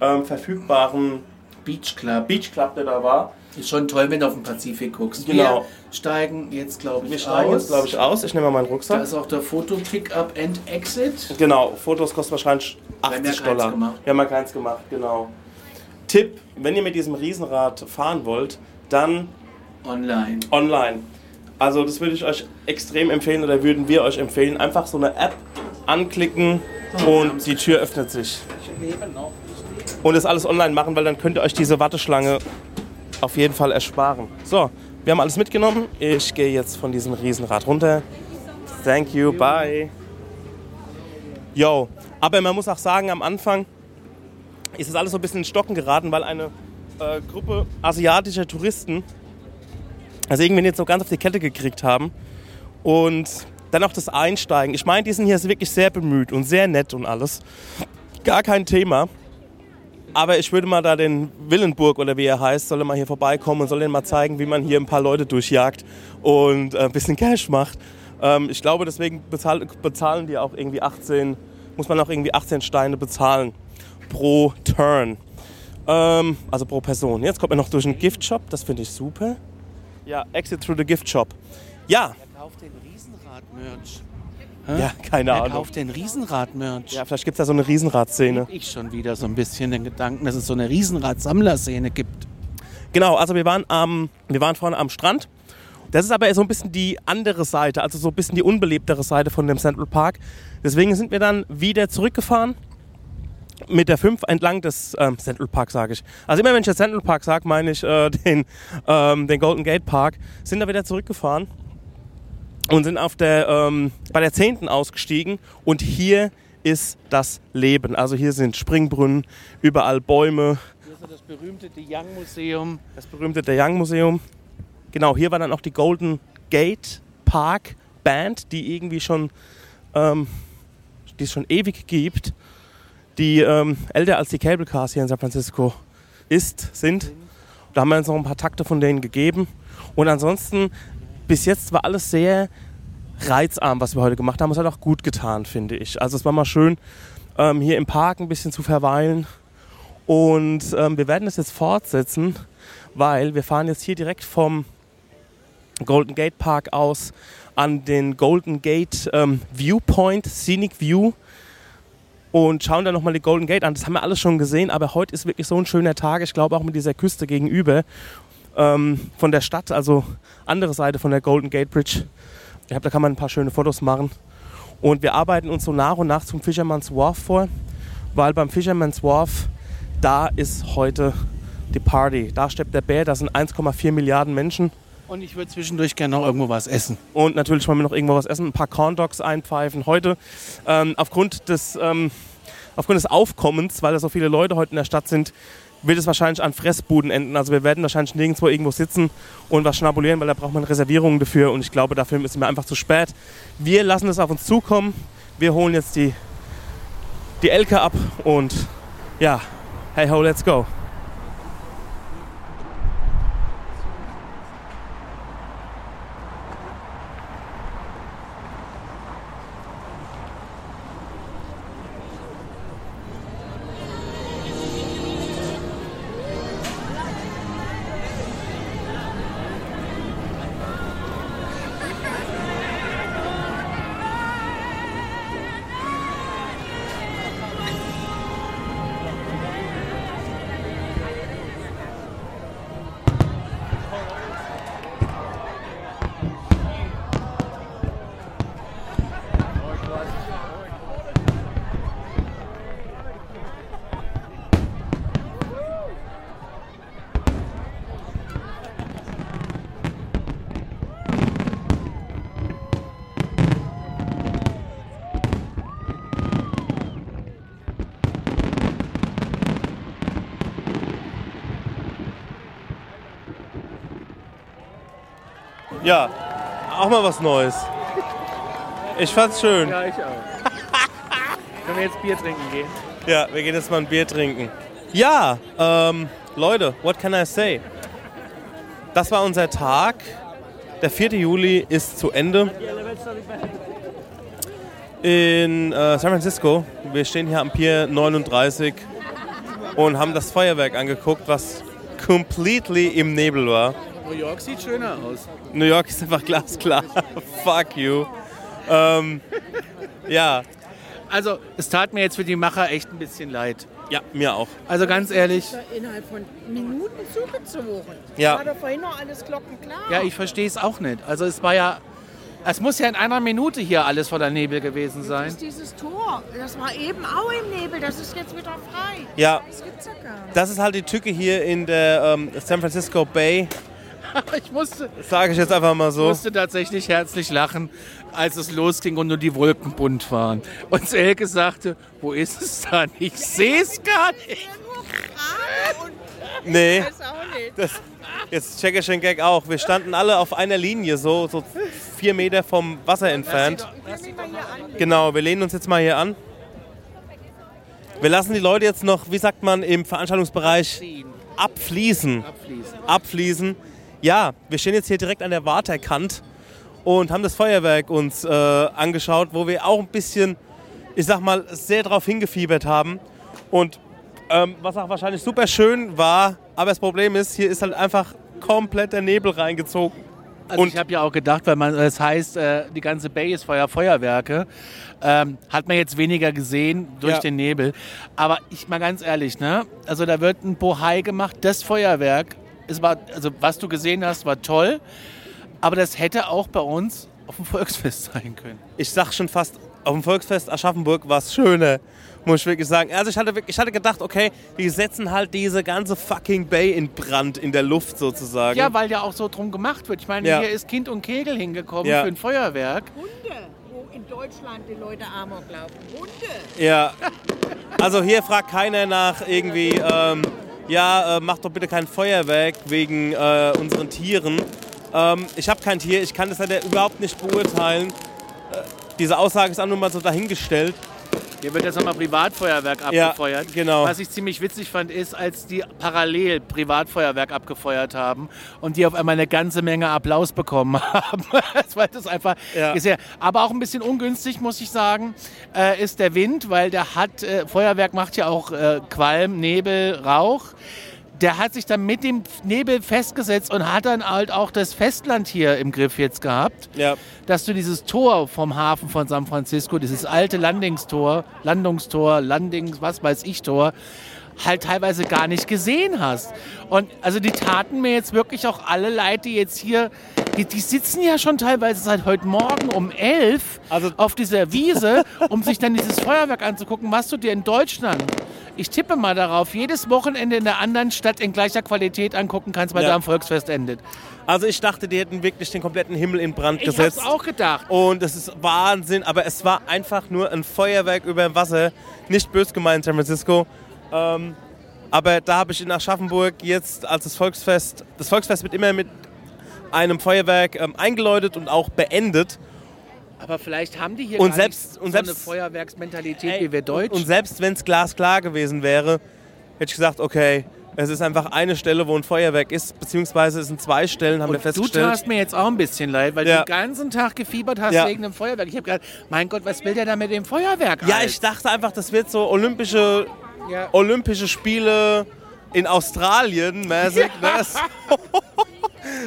ähm, verfügbaren Beach Club. Beach Club, der da war. Ist schon toll, wenn du auf den Pazifik guckst. Genau. Wir steigen jetzt, glaube ich, Wir steigen aus. jetzt, glaube ich, aus. Ich nehme mal meinen Da Rucksack. ist auch der Foto-Pick-up and Exit. Genau, Fotos kosten wahrscheinlich Wir haben 80 Dollar. gemacht. Wir haben ja keins gemacht, genau. Tipp, wenn ihr mit diesem Riesenrad fahren wollt, dann Online. online. Also das würde ich euch extrem empfehlen oder würden wir euch empfehlen. Einfach so eine App anklicken und die Tür öffnet sich. Und das alles online machen, weil dann könnt ihr euch diese Warteschlange auf jeden Fall ersparen. So, wir haben alles mitgenommen. Ich gehe jetzt von diesem Riesenrad runter. Thank you, bye. Yo, aber man muss auch sagen, am Anfang ist es alles so ein bisschen in Stocken geraten, weil eine äh, Gruppe asiatischer Touristen also irgendwie nicht so ganz auf die Kette gekriegt haben. Und dann auch das Einsteigen. Ich meine, die sind hier wirklich sehr bemüht und sehr nett und alles. Gar kein Thema. Aber ich würde mal da den Willenburg oder wie er heißt, soll er mal hier vorbeikommen und soll denen mal zeigen, wie man hier ein paar Leute durchjagt und äh, ein bisschen Cash macht. Ähm, ich glaube, deswegen bezahl, bezahlen die auch irgendwie 18, muss man auch irgendwie 18 Steine bezahlen pro Turn. Ähm, also pro Person. Jetzt kommt man noch durch einen Giftshop, das finde ich super. Ja, Exit through the Gift Shop. Ja, Er kauft den Riesenrad-Merch. ja, keine Er Ahnung. kauft den Riesenrad-Merch. Ja, vielleicht gibt es da so eine Riesenradszene. Ich schon wieder so ein bisschen den Gedanken, dass es so eine Riesenrad-Sammlerszene gibt. Genau, also wir waren, am, wir waren vorne am Strand. Das ist aber so ein bisschen die andere Seite, also so ein bisschen die unbelebtere Seite von dem Central Park. Deswegen sind wir dann wieder zurückgefahren mit der 5 entlang des ähm, Central Park, sage ich. Also immer wenn ich den Central Park sage, meine ich äh, <laughs> den, ähm, den Golden Gate Park. Sind da wieder zurückgefahren und sind auf der, ähm, bei der 10. ausgestiegen. Und hier ist das Leben. Also hier sind Springbrunnen, überall Bäume, Hier ist das berühmte De Young Museum. das berühmte Der Young Museum. Genau, hier war dann auch die Golden Gate Park Band, die irgendwie schon, ähm, die es schon ewig gibt, die ähm, älter als die Cable Cars hier in San Francisco ist, sind. Da haben wir uns noch ein paar Takte von denen gegeben. Und ansonsten, bis jetzt war alles sehr reizarm, was wir heute gemacht haben. Es hat auch gut getan, finde ich. Also es war mal schön, ähm, hier im Park ein bisschen zu verweilen. Und ähm, wir werden das jetzt fortsetzen, weil wir fahren jetzt hier direkt vom Golden Gate Park aus an den Golden Gate ähm, Viewpoint, Scenic View und schauen dann nochmal die Golden Gate an. Das haben wir alles schon gesehen, aber heute ist wirklich so ein schöner Tag. Ich glaube auch mit dieser Küste gegenüber ähm, von der Stadt, also andere Seite von der Golden Gate Bridge. Ich glaube, da kann man ein paar schöne Fotos machen. Und wir arbeiten uns so nach und nach zum Fisherman's Wharf vor, weil beim Fisherman's Wharf, da ist heute die Party. Da steppt der Bär, da sind 1,4 Milliarden Menschen. Und ich würde zwischendurch gerne noch irgendwo was essen. Und natürlich wollen wir noch irgendwo was essen, ein paar Corn Dogs einpfeifen. Heute ähm, aufgrund, des, ähm, aufgrund des Aufkommens, weil da so viele Leute heute in der Stadt sind, wird es wahrscheinlich an Fressbuden enden. Also wir werden wahrscheinlich nirgendwo irgendwo sitzen und was schnabulieren, weil da braucht man Reservierungen dafür und ich glaube, dafür ist mir einfach zu spät. Wir lassen es auf uns zukommen. Wir holen jetzt die, die Elke ab und ja, hey ho, let's go. Ja, auch mal was Neues. Ich fand's schön. Ja, ich auch. <laughs> Können wir jetzt Bier trinken gehen? Ja, wir gehen jetzt mal ein Bier trinken. Ja, ähm, Leute, what can I say? Das war unser Tag. Der 4. Juli ist zu Ende. In äh, San Francisco. Wir stehen hier am Pier 39 und haben das Feuerwerk angeguckt, was completely im Nebel war. New York sieht schöner aus. New York ist einfach glasklar. <laughs> Fuck you. Ähm, ja, Also, es tat mir jetzt für die Macher echt ein bisschen leid. ja, mir auch. Also ganz ehrlich, innerhalb von Minuten zugezogen. Ja. War doch vorhin noch alles glockenklar. ja, ich verstehe es auch nicht. Also es war ja, es muss ja in einer Minute hier alles voller Nebel gewesen Das sein. ist dieses Tor. Das war eben auch im Nebel. Das ist jetzt wieder frei. Ja, Das gibt's ja gar nicht. das ist halt die Tücke hier in der ähm, San Francisco Bay. <laughs> Ich musste, Sage ich jetzt einfach mal so. musste tatsächlich herzlich lachen, als es losging und nur die Wolken bunt waren. Und Selke sagte, wo ist es dann? Ich sehe es gar nicht. Nee, weiß auch nicht. das, jetzt check ich den Gag auch. Wir standen alle auf einer Linie, so, so vier Meter vom Wasser entfernt. Ich will mich mal hier an. Genau, wir lehnen uns jetzt mal hier an. Wir lassen die Leute jetzt noch, wie sagt man, im Veranstaltungsbereich abfließen. Abfließen. Ja, wir stehen jetzt hier direkt an der Waterkant und haben das Feuerwerk uns äh, angeschaut, wo wir auch ein bisschen, ich sag mal, sehr drauf hingefiebert haben. Und ähm, was auch wahrscheinlich super schön war, aber das Problem ist, hier ist halt einfach komplett der Nebel reingezogen. Also Und- ich habe ja auch gedacht, weil man es heißt, äh, die ganze Bay ist Feuer, Feuerwerke, ähm, hat man jetzt weniger gesehen durch Ja. den Nebel. Aber ich mal ganz ehrlich, ne? Also da wird ein Bohai gemacht, das Feuerwerk. Es war, also was du gesehen hast, war toll. Aber das hätte auch bei uns auf dem Volksfest sein können. Ich sag schon fast, auf dem Volksfest Aschaffenburg war es schöner, muss ich wirklich sagen. Also ich hatte, wirklich- ich hatte gedacht, okay, die setzen halt diese ganze fucking Bay in Brand in der Luft sozusagen. Ja, weil ja auch so drum gemacht wird. Ich meine, Ja. hier ist Kind und Kegel hingekommen Ja. für ein Feuerwerk. Hunde, wo in Deutschland die Leute Amok laufen. Hunde. Ja, also hier fragt keiner nach irgendwie, ähm, ja, äh, mach doch bitte kein Feuerwerk wegen äh, unseren Tieren. Ähm, ich habe kein Tier, ich kann das leider überhaupt nicht beurteilen. Äh, diese Aussage ist auch nur mal so dahingestellt. Hier wird jetzt nochmal Privatfeuerwerk Ja, abgefeuert. genau. Was ich ziemlich witzig fand, ist, als die parallel Privatfeuerwerk abgefeuert haben und die auf einmal eine ganze Menge Applaus bekommen <laughs> haben. weil das einfach Ja. ja, aber auch ein bisschen ungünstig, muss ich sagen, äh, ist der Wind, weil der hat, äh, Feuerwerk macht ja auch äh, Qualm, Nebel, Rauch. Der hat sich dann mit dem Nebel festgesetzt und hat dann halt auch das Festland hier im Griff jetzt gehabt. Ja, dass du dieses Tor vom Hafen von San Francisco, dieses alte Landingstor, Landungstor, Landings, was weiß ich Tor, halt teilweise gar nicht gesehen hast. Und also die taten mir jetzt wirklich auch alle die jetzt hier, die, die sitzen ja schon teilweise seit heute Morgen um elf Also- auf dieser Wiese, um sich dann dieses Feuerwerk anzugucken, was du dir in Deutschland, ich tippe mal darauf, jedes Wochenende in der anderen Stadt in gleicher Qualität angucken kannst, weil Ja. da am Volksfest endet. also ich dachte, die hätten wirklich den kompletten Himmel in Brand Ich hab's gesetzt. auch gedacht. Und das ist Wahnsinn, aber es war einfach nur ein Feuerwerk über dem Wasser. Nicht bös gemeint, San Francisco. Ähm, Aber da habe ich in Aschaffenburg jetzt als das Volksfest, das Volksfest wird immer mit einem Feuerwerk ähm, eingeläutet und auch beendet. Aber vielleicht haben die hier Und gar selbst- nicht und so eine selbst- Feuerwerksmentalität Ey, wie wir Deutsch. Und, selbst wenn es glasklar gewesen wäre, hätte ich gesagt, okay, es ist einfach eine Stelle, wo ein Feuerwerk ist, beziehungsweise es sind zwei Stellen, haben wir Und du festgestellt. tatst mir jetzt auch ein bisschen leid, weil Ja. du den ganzen Tag gefiebert hast Ja. wegen dem Feuerwerk. Ich habe gedacht, mein Gott, was will der da mit dem Feuerwerk? Ja, Alter? ich dachte einfach, das wird so olympische, Ja. olympische Spiele in Australien mäßig. <laughs> Ne?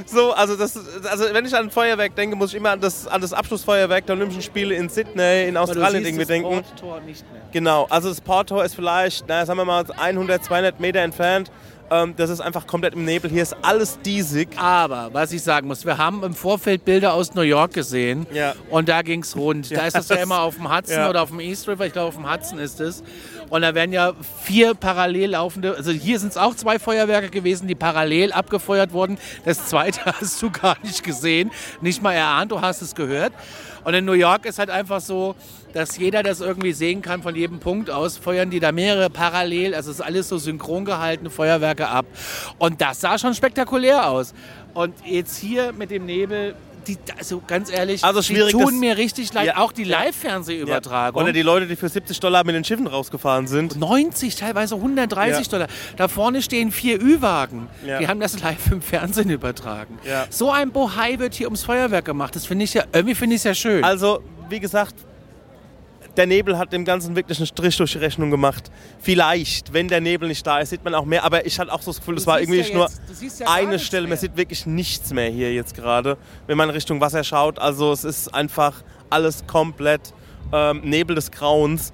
So, also, das, also wenn ich an ein Feuerwerk denke, muss ich immer an das, an das Abschlussfeuerwerk der Olympischen Spiele in Sydney, in Australien irgendwie das denken. Porttor nicht mehr. Genau, also das Porttor ist vielleicht, naja, sagen wir mal, 100, 200 Meter entfernt. Ähm, das ist einfach komplett im Nebel. Hier ist alles diesig. Aber was ich sagen muss, wir haben im Vorfeld Bilder aus New York gesehen Ja. und da ging es rund. da ist es ja immer auf dem Hudson ja. oder auf dem East River, ich glaube auf dem Hudson ist es. Und da werden ja vier parallel laufende, also hier sind es auch zwei Feuerwerke gewesen, die parallel abgefeuert wurden. Das zweite <laughs> hast du gar nicht gesehen, nicht mal erahnt, du hast es gehört. Und in New York ist halt einfach so, dass jeder das irgendwie sehen kann von jedem Punkt aus, feuern die da mehrere parallel, also es ist alles so synchron gehaltene Feuerwerke ab. Und das sah schon spektakulär aus. Und jetzt hier mit dem Nebel, die, also ganz ehrlich, Also schwierig, die tun mir richtig leid. Ja. Auch die Ja. Live-Fernsehübertragung. Oder die Leute, die für 70 Dollar mit den Schiffen rausgefahren sind. 90, teilweise 130 Ja. Dollar. Da vorne stehen vier Ü-Wagen. Ja. Die haben das live im Fernsehen übertragen. Ja. So ein Bohai wird hier ums Feuerwerk gemacht. Das finde ich ja, irgendwie finde ich es ja schön. Also, wie gesagt, der Nebel hat dem Ganzen wirklich einen Strich durch die Rechnung gemacht. Vielleicht, wenn der Nebel nicht da ist, sieht man auch mehr. Aber ich hatte auch so das Gefühl, das war irgendwie ja nur ja eine Stelle. mehr. Man sieht wirklich nichts mehr hier jetzt gerade, wenn man Richtung Wasser schaut. Also, es ist einfach alles komplett ähm, Nebel des Grauens.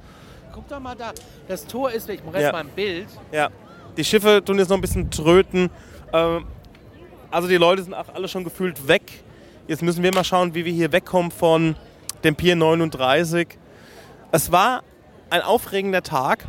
Guck doch mal da. Das Tor ist weg. Ich mache Ja. jetzt mal ein Bild. Ja, die Schiffe tun jetzt noch ein bisschen tröten. Ähm, also die Leute sind auch alle schon gefühlt weg. Jetzt müssen wir mal schauen, wie wir hier wegkommen von dem Pier 39. Es war ein aufregender Tag.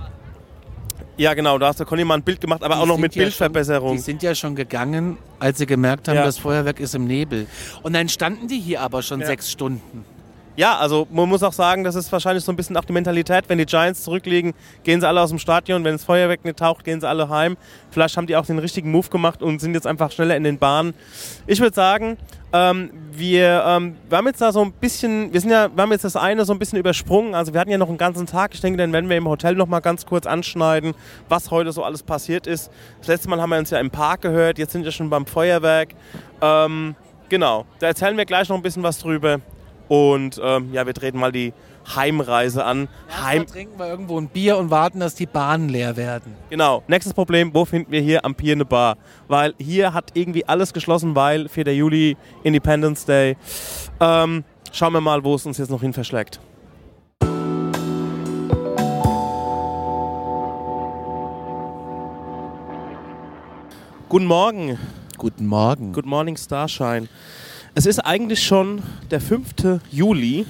Ja, genau, da hast du Conny mal ein Bild gemacht, aber Die auch noch mit ja Bildverbesserung. Die sind ja schon gegangen, als sie gemerkt haben, Ja. das Feuerwerk ist im Nebel. Und dann standen die hier aber schon Ja. sechs Stunden. Ja, also man muss auch sagen, das ist wahrscheinlich so ein bisschen auch die Mentalität. Wenn die Giants zurückliegen, gehen sie alle aus dem Stadion. Wenn das Feuerwerk nicht taucht, gehen sie alle heim. Vielleicht haben die auch den richtigen Move gemacht und sind jetzt einfach schneller in den Bahnen. Ich würde sagen, ähm, wir, ähm, wir haben jetzt da so ein bisschen, wir sind ja, wir haben jetzt das eine so ein bisschen übersprungen. Also wir hatten ja noch einen ganzen Tag. Ich denke, dann werden wir im Hotel noch mal ganz kurz anschneiden, was heute so alles passiert ist. Das letzte Mal haben wir uns ja im Park gehört. Jetzt sind wir schon beim Feuerwerk. Ähm, genau, da erzählen wir gleich noch ein bisschen was drüber. Und ähm, ja, wir treten mal die Heimreise an. Heim, trinken wir irgendwo ein Bier und warten, dass die Bahnen leer werden. genau. Nächstes Problem, wo finden wir hier am Pier eine Bar? Weil hier hat irgendwie alles geschlossen, weil 4. Juli, Independence Day. Ähm, schauen wir mal, wo es uns jetzt noch hin verschlägt. Guten Morgen. Guten Morgen. Good Morning Starshine. Es ist eigentlich schon der 5. Juli.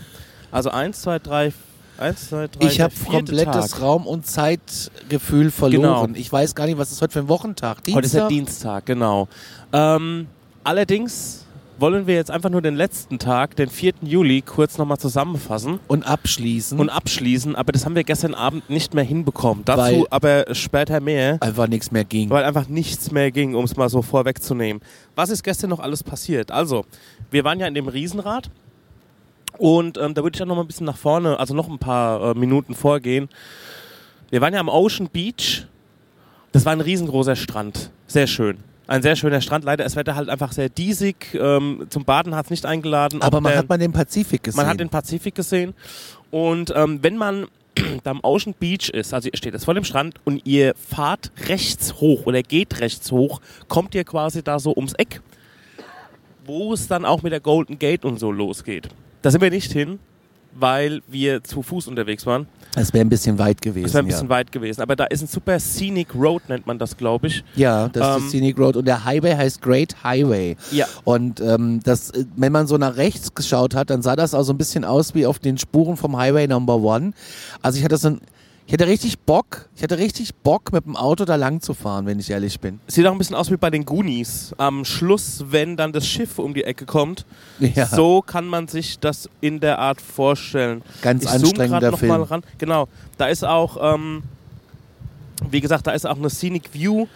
Also 1, 2, 3, 1, 2, 3. Ich habe komplettes Tag. Raum- und Zeitgefühl verloren. Genau. Ich weiß gar nicht, was ist heute für ein Wochentag? Heute ist der Dienstag? Dienstag, genau. Ähm, allerdings wollen wir jetzt einfach nur den letzten Tag, den 4. Juli, kurz nochmal zusammenfassen Und abschließen. und abschließen. Aber das haben wir gestern Abend nicht mehr hinbekommen. Dazu Weil- aber später mehr. einfach nichts mehr ging. weil einfach nichts mehr ging, um es mal so vorwegzunehmen. Was ist gestern noch alles passiert? Also, wir waren ja in dem Riesenrad und ähm, da würde ich dann noch mal ein bisschen nach vorne, also noch ein paar äh, Minuten vorgehen. Wir waren ja am Ocean Beach. Das war ein riesengroßer Strand. Sehr schön. Ein sehr schöner Strand. Leider ist das Wetter halt einfach sehr diesig. Ähm, zum Baden hat es nicht eingeladen. Aber man der- hat man den Pazifik gesehen. man hat den Pazifik gesehen. Und ähm, wenn man <clears throat> da am Ocean Beach ist, also ihr steht jetzt vor dem Strand und ihr fahrt rechts hoch oder geht rechts hoch, kommt ihr quasi da so ums Eck, wo es dann auch mit der Golden Gate und so losgeht. Da sind wir nicht hin, weil wir zu Fuß unterwegs waren. das wäre ein bisschen weit gewesen. Das wäre ein bisschen ja. weit gewesen. Aber da ist ein super Scenic Road, nennt man das, glaube ich. Ja, das ist Ähm, die Scenic Road und der Highway heißt Great Highway. Ja. Und ähm, das, äh, wenn man so nach rechts geschaut hat, dann sah das auch so ein bisschen aus wie auf den Spuren vom Highway Number One. Also ich hatte so ein, ich hatte richtig Bock, ich hatte richtig Bock mit dem Auto da lang zu fahren, wenn ich ehrlich bin. Sieht auch ein bisschen aus wie bei den Goonies. Am Schluss, wenn dann das Schiff um die Ecke kommt, Ja. So kann man sich das in der Art vorstellen. Ganz ich zoome anstrengender noch Film. Mal ran. Genau, da ist auch, ähm, Wie gesagt, da ist auch eine Scenic View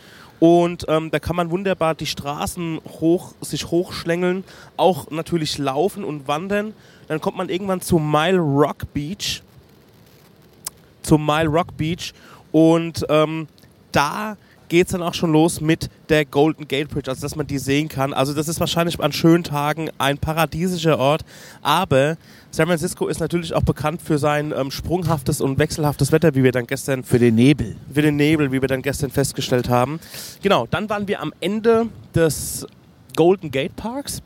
und ähm, da kann man wunderbar die Straßen hoch, sich hochschlängeln, auch natürlich laufen und wandern. Dann kommt man irgendwann zu Mile Rock Beach. Zum Mile Rock Beach und ähm, da geht es dann auch schon los mit der Golden Gate Bridge, also dass man die sehen kann. Also das ist wahrscheinlich an schönen Tagen ein paradiesischer Ort, aber San Francisco ist natürlich auch bekannt für sein ähm, sprunghaftes und wechselhaftes Wetter, wie wir dann gestern Für den Nebel. für den Nebel, wie wir dann gestern festgestellt haben. Genau, dann waren wir am Ende des Golden Gate Parks.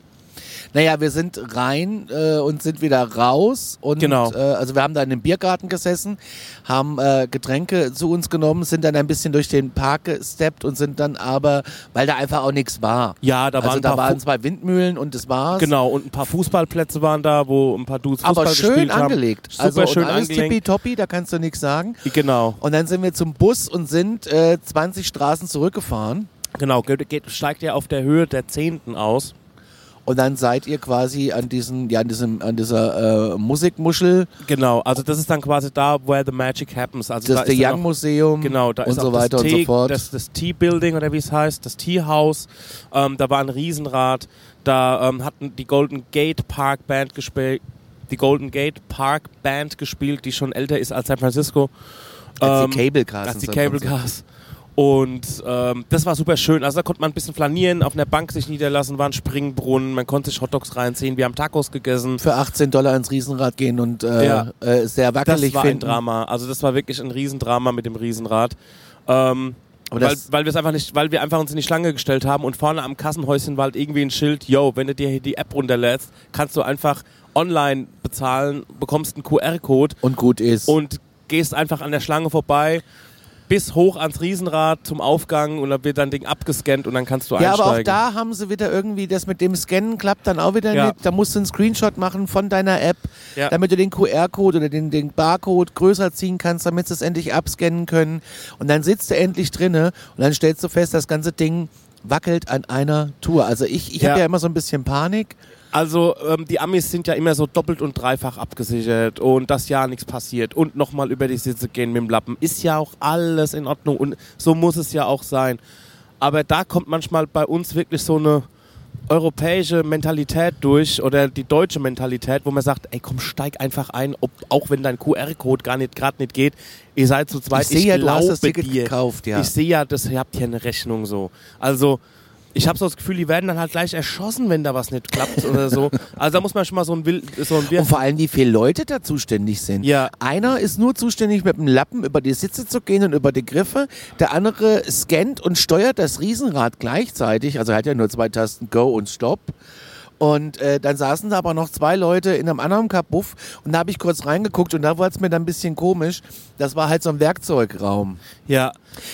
Naja, wir sind rein äh, und sind wieder raus. Und, Genau. Äh, also wir haben da in einem Biergarten gesessen, haben äh, Getränke zu uns genommen, sind dann ein bisschen durch den Park gesteppt und sind dann aber, weil da einfach auch nichts war. Ja, da also waren da ein paar waren zwei Windmühlen und das war's. Genau, und ein paar Fußballplätze waren da, wo ein paar Dudes Fußball Aber schön gespielt haben. angelegt. Super also schön alles angelegt. tippitoppi, da kannst du nichts sagen. Genau, Und dann sind wir zum Bus und sind äh, 20 Straßen zurückgefahren. genau. Geht, geht, steigt ja auf der Höhe der Zehnten aus. Und dann seid ihr quasi an diesen, ja, an diesem, an dieser äh, Musikmuschel, Genau, also das ist dann quasi da, where the magic happens. Also da das The ist dann Young Museum Genau, da und ist so weiter das und Tea, so fort. Das, das Tea-Building oder wie es heißt, das Tea-House. Ähm, da war ein Riesenrad. Da ähm, hatten die Golden Gate Park Band gespielt. Die Golden Gate Park Band gespielt, die schon älter ist als San Francisco. als Ähm, die Cable Cars. als die Cable. Cars. Und ähm, das war super schön. Also da konnte man ein bisschen flanieren, auf einer Bank sich niederlassen, war ein Springbrunnen, man konnte sich Hotdogs reinziehen, wir haben Tacos gegessen. Für 18 Dollar ins Riesenrad gehen und äh, Ja. äh, sehr wackelig Das war finden. ein Drama. Also das war wirklich ein Riesendrama mit dem Riesenrad. Ähm, weil, weil wir es einfach nicht, weil wir einfach uns in die Schlange gestellt haben und vorne am Kassenhäuschen war halt irgendwie ein Schild, yo, wenn du dir hier die App runterlädst, kannst du einfach online bezahlen, bekommst einen QR-Code Und gut ist. und gehst einfach an der Schlange vorbei bis hoch ans Riesenrad zum Aufgang und dann wird dein Ding abgescannt und dann kannst du ja, aber auch einsteigen. da haben sie wieder irgendwie, das mit dem Scannen klappt dann auch wieder Ja. nicht. Da musst du einen Screenshot machen von deiner App, Ja. damit du den QR-Code oder den, den Barcode größer ziehen kannst, damit sie es endlich abscannen können. Und dann sitzt du endlich drinne und dann stellst du fest, das ganze Ding wackelt an einer Tour. Also ich, ich Ja. habe ja immer so ein bisschen Panik. Also ähm, die Amis sind ja immer so doppelt und dreifach abgesichert und dass ja nichts passiert und nochmal über die Sitze gehen mit dem Lappen. Ist ja auch alles in Ordnung und so muss es ja auch sein. Aber da kommt manchmal bei uns wirklich so eine europäische Mentalität durch oder die deutsche Mentalität, wo man sagt, ey komm, steig einfach ein, ob, auch wenn dein QR-Code gar nicht gerade nicht geht. Ihr seid zu zweit, Ich sehe ja, du hast das Ticket dir. gekauft, ja. Ich sehe ja, das, ihr habt hier eine Rechnung so. Also ich habe so das Gefühl, die werden dann halt gleich erschossen, wenn da was nicht klappt oder so. Also da muss man schon mal so ein Wild, so ein Und Wir vor allem, wie viele Leute da zuständig sind. Ja. Einer ist nur zuständig, mit dem Lappen über die Sitze zu gehen und über die Griffe. Der andere scannt und steuert das Riesenrad gleichzeitig. Also er hat ja nur zwei Tasten Go und Stop. Und äh, dann saßen da aber noch zwei Leute in einem anderen Kabuff und da habe ich kurz reingeguckt und da wurde es mir dann ein bisschen komisch. Das war halt so ein Werkzeugraum. ja,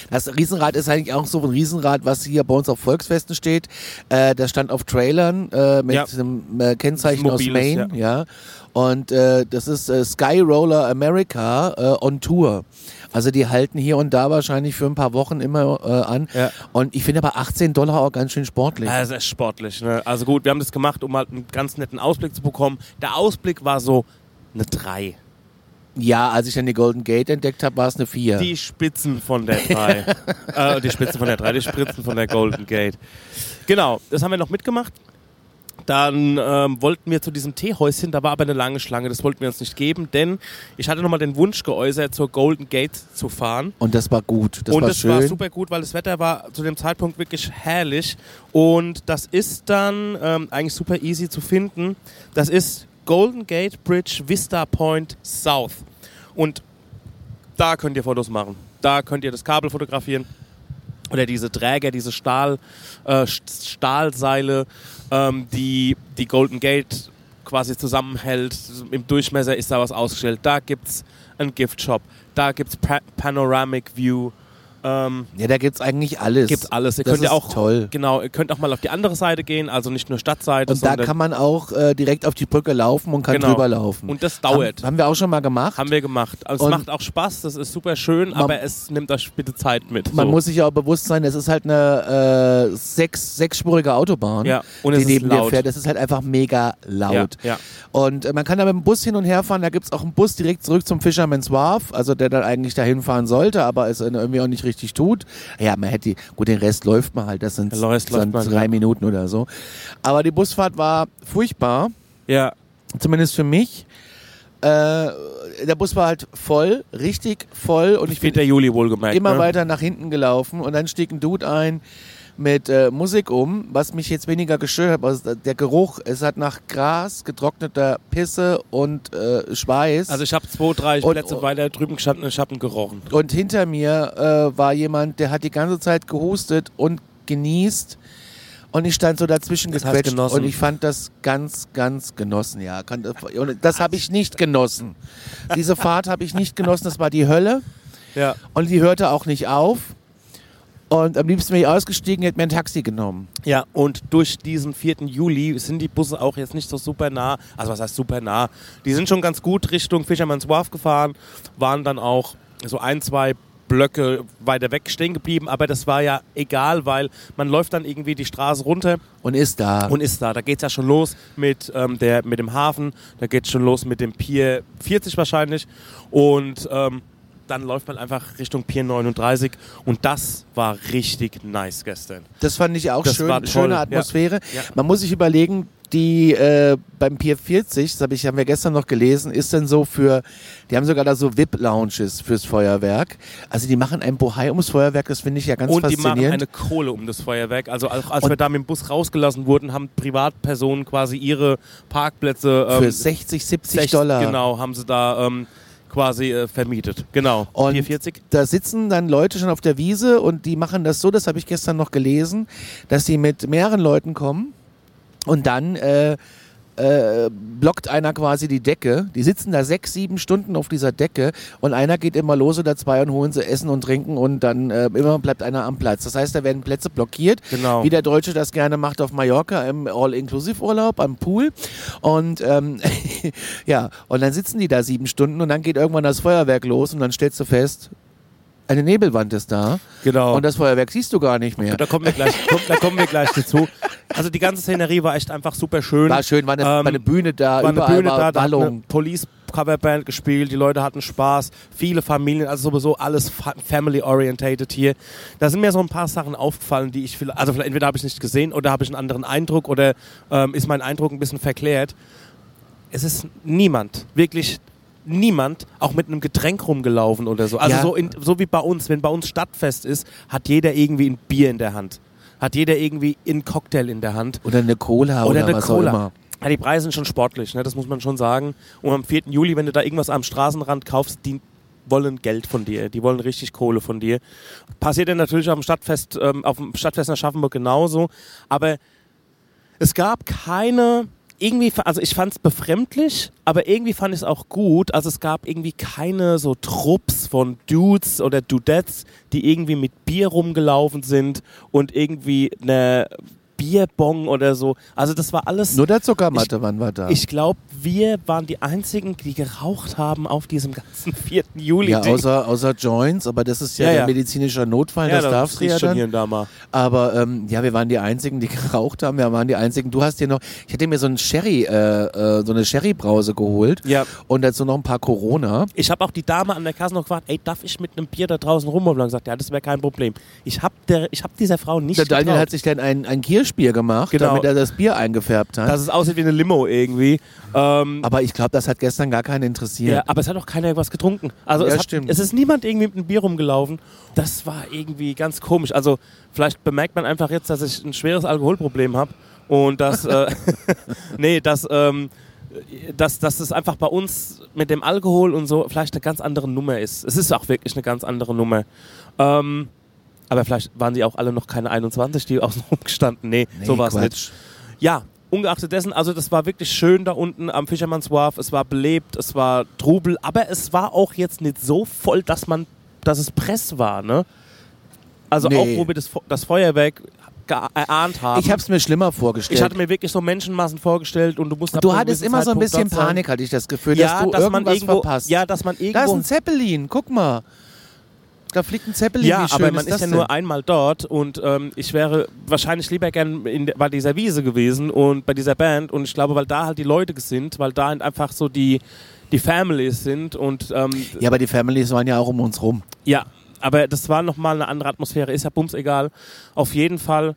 Das Riesenrad ist eigentlich auch so ein Riesenrad, was hier bei uns auf Volksfesten steht. Äh, das stand auf Trailern äh, mit Ja. einem äh, Kennzeichen aus Mobiles, Maine, ja. Und äh, das ist äh, Sky Roller America äh, on Tour. Also die halten hier und da wahrscheinlich für ein paar Wochen immer äh, an. Ja. Und ich finde aber 18 Dollar auch ganz schön sportlich. das ist sportlich. Ne? Also gut, wir haben das gemacht, um halt einen ganz netten Ausblick zu bekommen. Der Ausblick war so eine 3. ja, als ich dann die Golden Gate entdeckt habe, war es eine 4. Die Spitzen von der 3. <laughs> äh, die Spitzen von der 3, die Spritzen von der Golden Gate. Genau, das haben wir noch mitgemacht. Dann ähm, wollten wir zu diesem Teehäuschen, da war aber eine lange Schlange, das wollten wir uns nicht geben, denn ich hatte nochmal den Wunsch geäußert, zur Golden Gate zu fahren. und das war gut. Das und war es schön. war super gut, weil das Wetter war zu dem Zeitpunkt wirklich herrlich. Und das ist dann ähm, eigentlich super easy zu finden. Das ist Golden Gate Bridge Vista Point South. Und da könnt ihr Fotos machen. Da könnt ihr das Kabel fotografieren. Oder diese Träger, diese Stahl, äh, St- Stahlseile, ähm, die die Golden Gate quasi zusammenhält. Im Durchmesser ist da was ausgestellt. Da gibt es einen Giftshop. Da gibt es pa Panoramic View. Ähm, ja, da gibt's eigentlich alles. gibt's alles. Ihr Das könnt ja ist auch toll. genau, ihr könnt auch mal auf die andere Seite gehen, also nicht nur Stadtseite, Und da kann man auch äh, direkt auf die Brücke laufen und kann Genau. drüber laufen. und das dauert. Haben, haben wir auch schon mal gemacht. Haben wir gemacht. Also Und- es macht auch Spaß, das ist super schön, aber es nimmt euch bitte Zeit mit. Man so. muss sich ja auch bewusst sein, es ist halt eine äh, sechs, sechsspurige Autobahn, Ja, und die es ist neben dir fährt. Das ist halt einfach mega laut. Ja, ja. Und äh, man kann da mit dem Bus hin und her fahren. Da gibt's auch einen Bus direkt zurück zum Fisherman's Wharf, also der dann eigentlich dahin fahren sollte, aber es irgendwie auch nicht richtig richtig tut. Ja, man hätte, gut, den Rest läuft man halt, das sind, Rest sind man, drei ja. Minuten oder so. Aber die Busfahrt war furchtbar, Ja. zumindest für mich. Äh, der Bus war halt voll, richtig voll und ich bin 4. Juli wohlgemerkt. immer ne? weiter nach hinten gelaufen und dann stieg ein Dude ein mit äh, Musik um, was mich jetzt weniger gestört hat. Also der Geruch, es hat nach Gras, getrockneter Pisse und äh, Schweiß. Also ich habe zwei, drei Und- Plätze weiter drüben gestanden und ich habe ihn gerochen. und hinter mir äh, war jemand, der hat die ganze Zeit gehustet und genießt. Und ich stand so dazwischen gequetscht genossen. und ich fand das ganz, ganz genossen. Ja, und das habe ich nicht genossen. Diese Fahrt habe ich nicht genossen. Das war die Hölle. Ja. Und die hörte auch nicht auf. Und am liebsten wäre ich ausgestiegen, hätte mir ein Taxi genommen. Ja, und durch diesen 4. Juli sind die Busse auch jetzt nicht so super nah. Also was heißt super nah? Die sind schon ganz gut Richtung Fisherman's Wharf gefahren, waren dann auch so ein, zwei Blöcke weiter weg stehen geblieben, aber das war ja egal, weil man läuft dann irgendwie die Straße runter Und ist da. und ist da. Da geht's ja schon los mit, ähm, der, mit dem Hafen, da geht's schon los mit dem Pier 40 wahrscheinlich und ähm, dann läuft man einfach Richtung Pier 39 und das war richtig nice gestern. das fand ich auch Das schön. Schöne ja. Atmosphäre. Ja. Man muss sich überlegen, die äh, beim Pier 40, das hab ich, haben wir gestern noch gelesen, ist denn so für, die haben sogar da so VIP-Lounges fürs Feuerwerk. Also die machen ein Bohai ums Feuerwerk, das finde ich ja ganz Und die machen faszinierend. eine Kohle um das Feuerwerk. Also als Und- wir da mit dem Bus rausgelassen wurden, haben Privatpersonen quasi ihre Parkplätze ähm, für 60, 70 60 Dollar. Genau, haben sie da ähm, quasi äh, vermietet. Genau. Und 440? da sitzen dann Leute schon auf der Wiese und die machen das so, das habe ich gestern noch gelesen, dass sie mit mehreren Leuten kommen und dann äh, äh, blockt einer quasi die Decke. Die sitzen da sechs, sieben Stunden auf dieser Decke und einer geht immer los oder zwei und holen sie Essen und Trinken und dann äh, immer bleibt einer am Platz. Das heißt, da werden Plätze blockiert, Genau. wie der Deutsche das gerne macht auf Mallorca im All-Inclusive-Urlaub am Pool. Und ähm, <laughs> ja, und dann sitzen die da sieben Stunden und dann geht irgendwann das Feuerwerk los und dann stellst du fest, eine Nebelwand ist da Genau. und das Feuerwerk siehst du gar nicht mehr. da kommen wir gleich, komm, da kommen wir gleich dazu. Also die ganze Szenerie war echt einfach super schön. War schön, war eine, Ähm, war eine Bühne da, war eine überall Bühne war da, da hat eine Ballung. Police Coverband gespielt, die Leute hatten Spaß, viele Familien, also sowieso alles fa family orientated hier. Da sind mir so ein paar Sachen aufgefallen, die ich vielleicht, also vielleicht entweder habe ich nicht gesehen oder habe ich einen anderen Eindruck oder ähm, ist mein Eindruck ein bisschen verklärt. Es ist niemand, wirklich niemand auch mit einem Getränk rumgelaufen oder so. Also Ja. so, in, so wie bei uns, wenn bei uns Stadtfest ist, hat jeder irgendwie ein Bier in der Hand. Hat jeder irgendwie einen Cocktail in der Hand. Oder eine Cola oder, Oder eine was Cola. auch immer. Ja, die Preise sind schon sportlich, ne? das muss man schon sagen. Und am 4. Juli, wenn du da irgendwas am Straßenrand kaufst, die wollen Geld von dir, die wollen richtig Kohle von dir. Passiert dann natürlich auf dem Stadtfest, ähm, auf dem Stadtfest in Aschaffenburg genauso. Aber es gab keine, irgendwie, also ich fand es befremdlich, aber irgendwie fand ich es auch gut. Also es gab irgendwie keine so Trupps von Dudes oder Dudettes, die irgendwie mit Bier rumgelaufen sind und irgendwie eine Bierbong oder so. Also das war alles. Nur der Zuckermatte, wann war da? Ich glaube, wir waren die einzigen, die geraucht haben auf diesem ganzen <laughs> 4. Juli. ja, außer, außer Joints, aber das ist ja, Ja, ja. ein medizinischer Notfall, ja, das darfst du ja schon dann. hier und da mal. Aber ähm, ja, wir waren die Einzigen, die <laughs> geraucht haben. Wir waren die Einzigen. Du hast dir noch, ich hätte mir so ein Sherry, äh, äh, so eine Sherry-Brause geholt Ja. und dazu noch ein paar Corona. Ich habe auch die Dame an der Kasse noch gefragt, ey, darf ich mit einem Bier da draußen rumholen? Und gesagt, ja, das wäre kein Problem. Ich habe hab dieser Frau nicht Der Daniel getraut. hat sich dann ein, ein Kirschbier gemacht, Genau. damit er das Bier eingefärbt hat. dass es aussieht wie eine Limo irgendwie. Ähm, aber ich glaube, das hat gestern gar keinen ja, interessiert. aber es hat auch keiner was getrunken. Also Ja, es, hat, stimmt. es ist niemand irgendwie mit einem Bier rumgelaufen. Das war irgendwie ganz komisch. Also vielleicht bemerkt man einfach jetzt, dass ich ein schweres Alkoholproblem habe und dass, äh, <laughs> <laughs> nee, dass, ähm, dass, dass es einfach bei uns mit dem Alkohol und so vielleicht eine ganz andere Nummer ist. Es ist auch wirklich eine ganz andere Nummer. Ähm, aber vielleicht waren die auch alle noch keine 21, die außen rumgestanden. Nee, Nee, so war es nicht. Ja, ungeachtet dessen, also das war wirklich schön da unten am Fisherman's Wharf. Es war belebt, es war Trubel, aber es war auch jetzt nicht so voll, dass man, dass es Press war, ne? Also Nee. auch, wo wir das, das Feuerwerk erahnt haben. Ich habe es mir schlimmer vorgestellt. ich hatte mir wirklich so Menschenmassen vorgestellt und du musst du hattest immer so ein bisschen. Panik, hatte ich das Gefühl, Ja, dass du dass man irgendwas irgendwo, verpasst. ja, dass man da ist irgendwo ein Zeppelin, guck mal. Da fliegt ein Zeppelin, Ja, aber man ist ist, ja denn? nur einmal dort und ähm, ich wäre wahrscheinlich lieber gern in, bei dieser Wiese gewesen und bei dieser Band und ich glaube, weil da halt die Leute sind, weil da halt einfach so die, die Families sind und ähm, Ja, aber die Families waren ja auch um uns rum. ja, aber das war nochmal eine andere Atmosphäre, ist ja bums egal. Auf jeden Fall,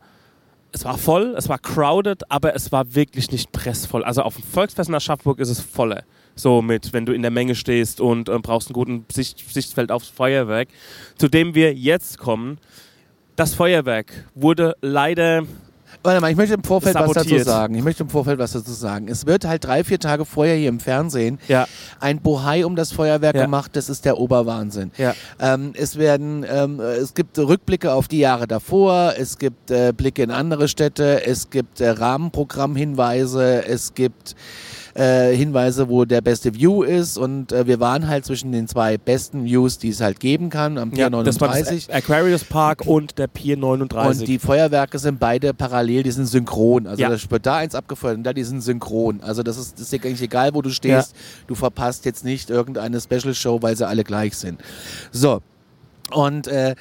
es war voll, es war crowded, aber es war wirklich nicht pressvoll. Also auf dem Volksfest in Aschaffenburg ist es voller. So mit, wenn du in der Menge stehst und äh, brauchst einen guten Sicht, Sichtfeld aufs Feuerwerk. Zu dem wir jetzt kommen. Das Feuerwerk wurde leider Warte mal, ich möchte im Vorfeld was dazu Sabotiert. sagen. Ich möchte im Vorfeld was dazu sagen. Es wird halt drei, vier Tage vorher hier im Fernsehen Ja. ein Bohai um das Feuerwerk Ja. gemacht. Das ist der Oberwahnsinn. Ja. Ähm, es werden, ähm, es gibt Rückblicke auf die Jahre davor. Es gibt äh, Blicke in andere Städte. Es gibt äh, Rahmenprogrammhinweise. Es gibt äh, Hinweise, wo der beste View ist. Und äh, wir waren halt zwischen den zwei besten Views, die es halt geben kann, am Pier Ja, das war 39. das Aquarius Park und der Pier 39. Und die Feuerwerke sind beide parallel, die sind synchron. Also Ja. das wird da eins abgefeuert und da die sind synchron. Also das ist, das ist eigentlich egal, wo du stehst. Du verpasst jetzt nicht irgendeine Special Show, weil sie alle gleich sind. So. Und äh,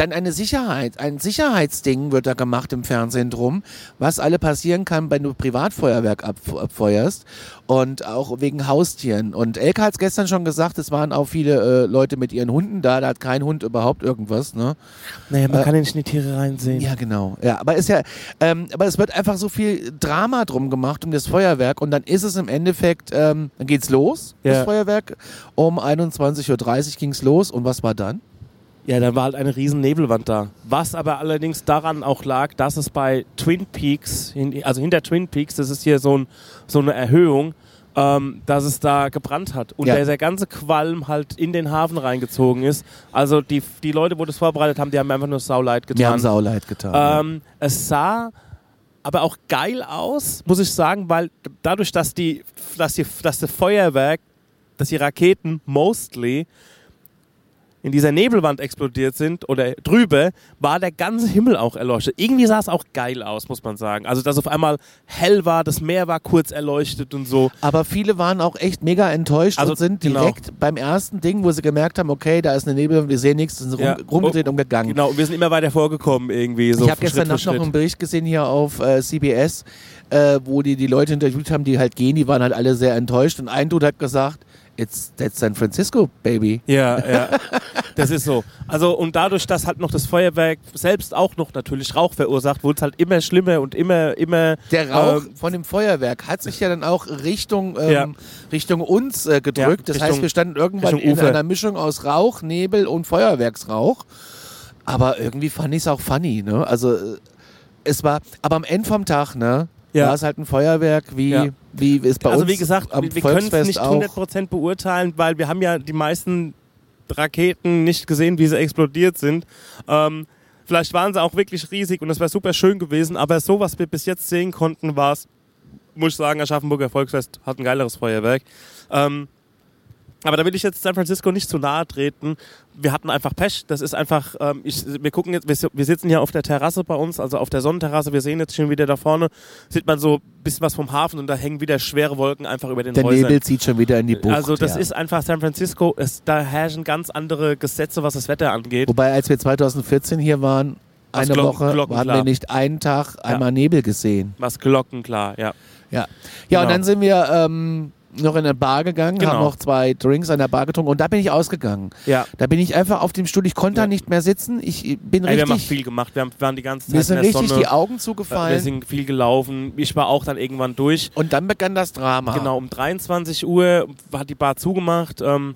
dann eine Sicherheit, ein Sicherheitsding wird da gemacht im Fernsehen drum, was alle passieren kann, wenn du Privatfeuerwerk abf abfeuerst und auch wegen Haustieren. Und Elke hat es gestern schon gesagt, es waren auch viele äh, Leute mit ihren Hunden da, da hat kein Hund überhaupt irgendwas, ne? naja, man äh, kann ja nicht in die Tiere reinsehen. Ja, genau. Ja, aber ist ja, ähm, aber es wird einfach so viel Drama drum gemacht um das Feuerwerk und dann ist es im Endeffekt, ähm, dann geht's los, Ja. das Feuerwerk. Um 21.30 Uhr ging's los und was war dann? Ja, dann war halt eine riesen Nebelwand da. Was aber allerdings daran auch lag, dass es bei Twin Peaks, also hinter Twin Peaks, das ist hier so, ein, so eine Erhöhung, ähm, dass es da gebrannt hat. Und Ja. der, der ganze Qualm halt in den Hafen reingezogen ist. Also die, die Leute, wo das vorbereitet haben, die haben einfach nur sauleid getan. Mir haben sauleid getan. Ähm, es sah aber auch geil aus, muss ich sagen, weil dadurch, dass die, dass die, dass das Feuerwerk, dass die Raketen mostly in dieser Nebelwand explodiert sind oder drüber, war der ganze Himmel auch erleuchtet. Irgendwie sah es auch geil aus, muss man sagen. Also, dass auf einmal hell war, das Meer war kurz erleuchtet und so. aber viele waren auch echt mega enttäuscht Also, und sind genau. direkt beim ersten Ding, wo sie gemerkt haben, okay, da ist eine Nebel, wir sehen nichts, sind Ja. rum, rumgedreht und gegangen. Genau, und wir sind immer weiter vorgekommen irgendwie. So ich habe gestern Nacht noch einen Bericht gesehen hier auf äh, CBS, äh, wo die die Leute interviewt haben, die halt gehen, die waren halt alle sehr enttäuscht und ein Dude hat gesagt, it's that's San Francisco, baby. Ja, ja. Das ist so. Also und dadurch, dass halt noch das Feuerwerk selbst auch noch natürlich Rauch verursacht, wurde es halt immer schlimmer und immer, immer. Der Rauch ähm, von dem Feuerwerk hat sich ja dann auch Richtung, ähm, Ja. Richtung uns äh, gedrückt. Ja, das heißt, Richtung- wir standen irgendwann Richtung in einer Mischung aus Rauch, Nebel und Feuerwerksrauch. Aber irgendwie fand ich es auch funny, ne? Also äh, es war, aber am Ende vom Tag, ne? Ja. War es halt ein Feuerwerk, wie, Ja. wie es bei also uns wie gesagt, am wir können es nicht auch. 100% beurteilen, weil wir haben ja die meisten Raketen nicht gesehen, wie sie explodiert sind. Ähm, vielleicht waren sie auch wirklich riesig und es wäre super schön gewesen, aber so, was wir bis jetzt sehen konnten, war es, muss ich sagen, Aschaffenburger Volksfest hat ein geileres Feuerwerk. Ähm, aber da will ich jetzt San Francisco nicht zu nahe treten. Wir hatten einfach Pech. Das ist einfach, ähm, ich, wir gucken jetzt, wir, wir sitzen hier auf der Terrasse bei uns, also auf der Sonnenterrasse. Wir sehen jetzt schon wieder da vorne, sieht man so ein bisschen was vom Hafen und da hängen wieder schwere Wolken einfach über den Der Häusern. Nebel zieht schon wieder in die Bucht. also das ja. ist einfach San Francisco. Es, da herrschen ganz andere Gesetze, was das Wetter angeht. Wobei, als wir 2014 hier waren, eine Glocken- Woche, haben wir nicht einen Tag einmal Nebel gesehen. Was glockenklar, ja. Ja. Ja, und Genau. dann sind wir ähm, noch in eine Bar gegangen, Genau. haben noch zwei Drinks an der Bar getrunken und da bin ich ausgegangen. Ja. Da bin ich einfach auf dem Stuhl, ich konnte da Ja. nicht mehr sitzen. Ich bin Ey, wir haben richtig, viel gemacht. Wir haben, waren die ganze Zeit mir sind richtig Sonne. die Augen wir zugefallen. sind viel gelaufen. Ich war auch dann irgendwann durch. Und dann begann das Drama. Genau, um 23 Uhr hat die Bar zugemacht. Ähm,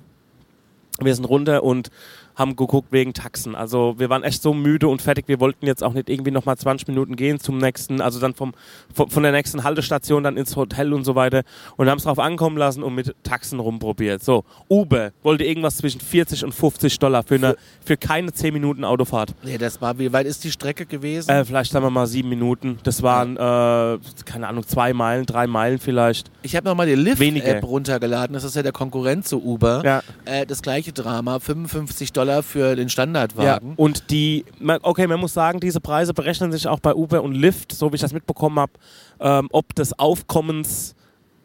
wir sind runter und haben geguckt wegen Taxen. Also wir waren echt so müde und fertig. Wir wollten jetzt auch nicht irgendwie nochmal 20 Minuten gehen zum nächsten, also dann vom, vom, von der nächsten Haltestation dann ins Hotel und so weiter und haben es drauf ankommen lassen und mit Taxen rumprobiert. So, Uber wollte irgendwas zwischen 40 und 50 Dollar für, eine, für keine 10 Minuten Autofahrt. Nee, das war, wie weit ist die Strecke gewesen? Äh, vielleicht sagen wir mal sieben Minuten. Das waren, äh, keine Ahnung, zwei Meilen, drei Meilen vielleicht. ich habe nochmal die. Lyft-App runtergeladen. Das ist ja der Konkurrent zu Uber. Ja. Äh, das gleiche Drama, 55 Dollar für den Ja, Standardwagen. und die, okay, man muss sagen, diese Preise berechnen sich auch bei Uber und Lyft, so wie ich das mitbekommen habe, ähm, ob des Aufkommens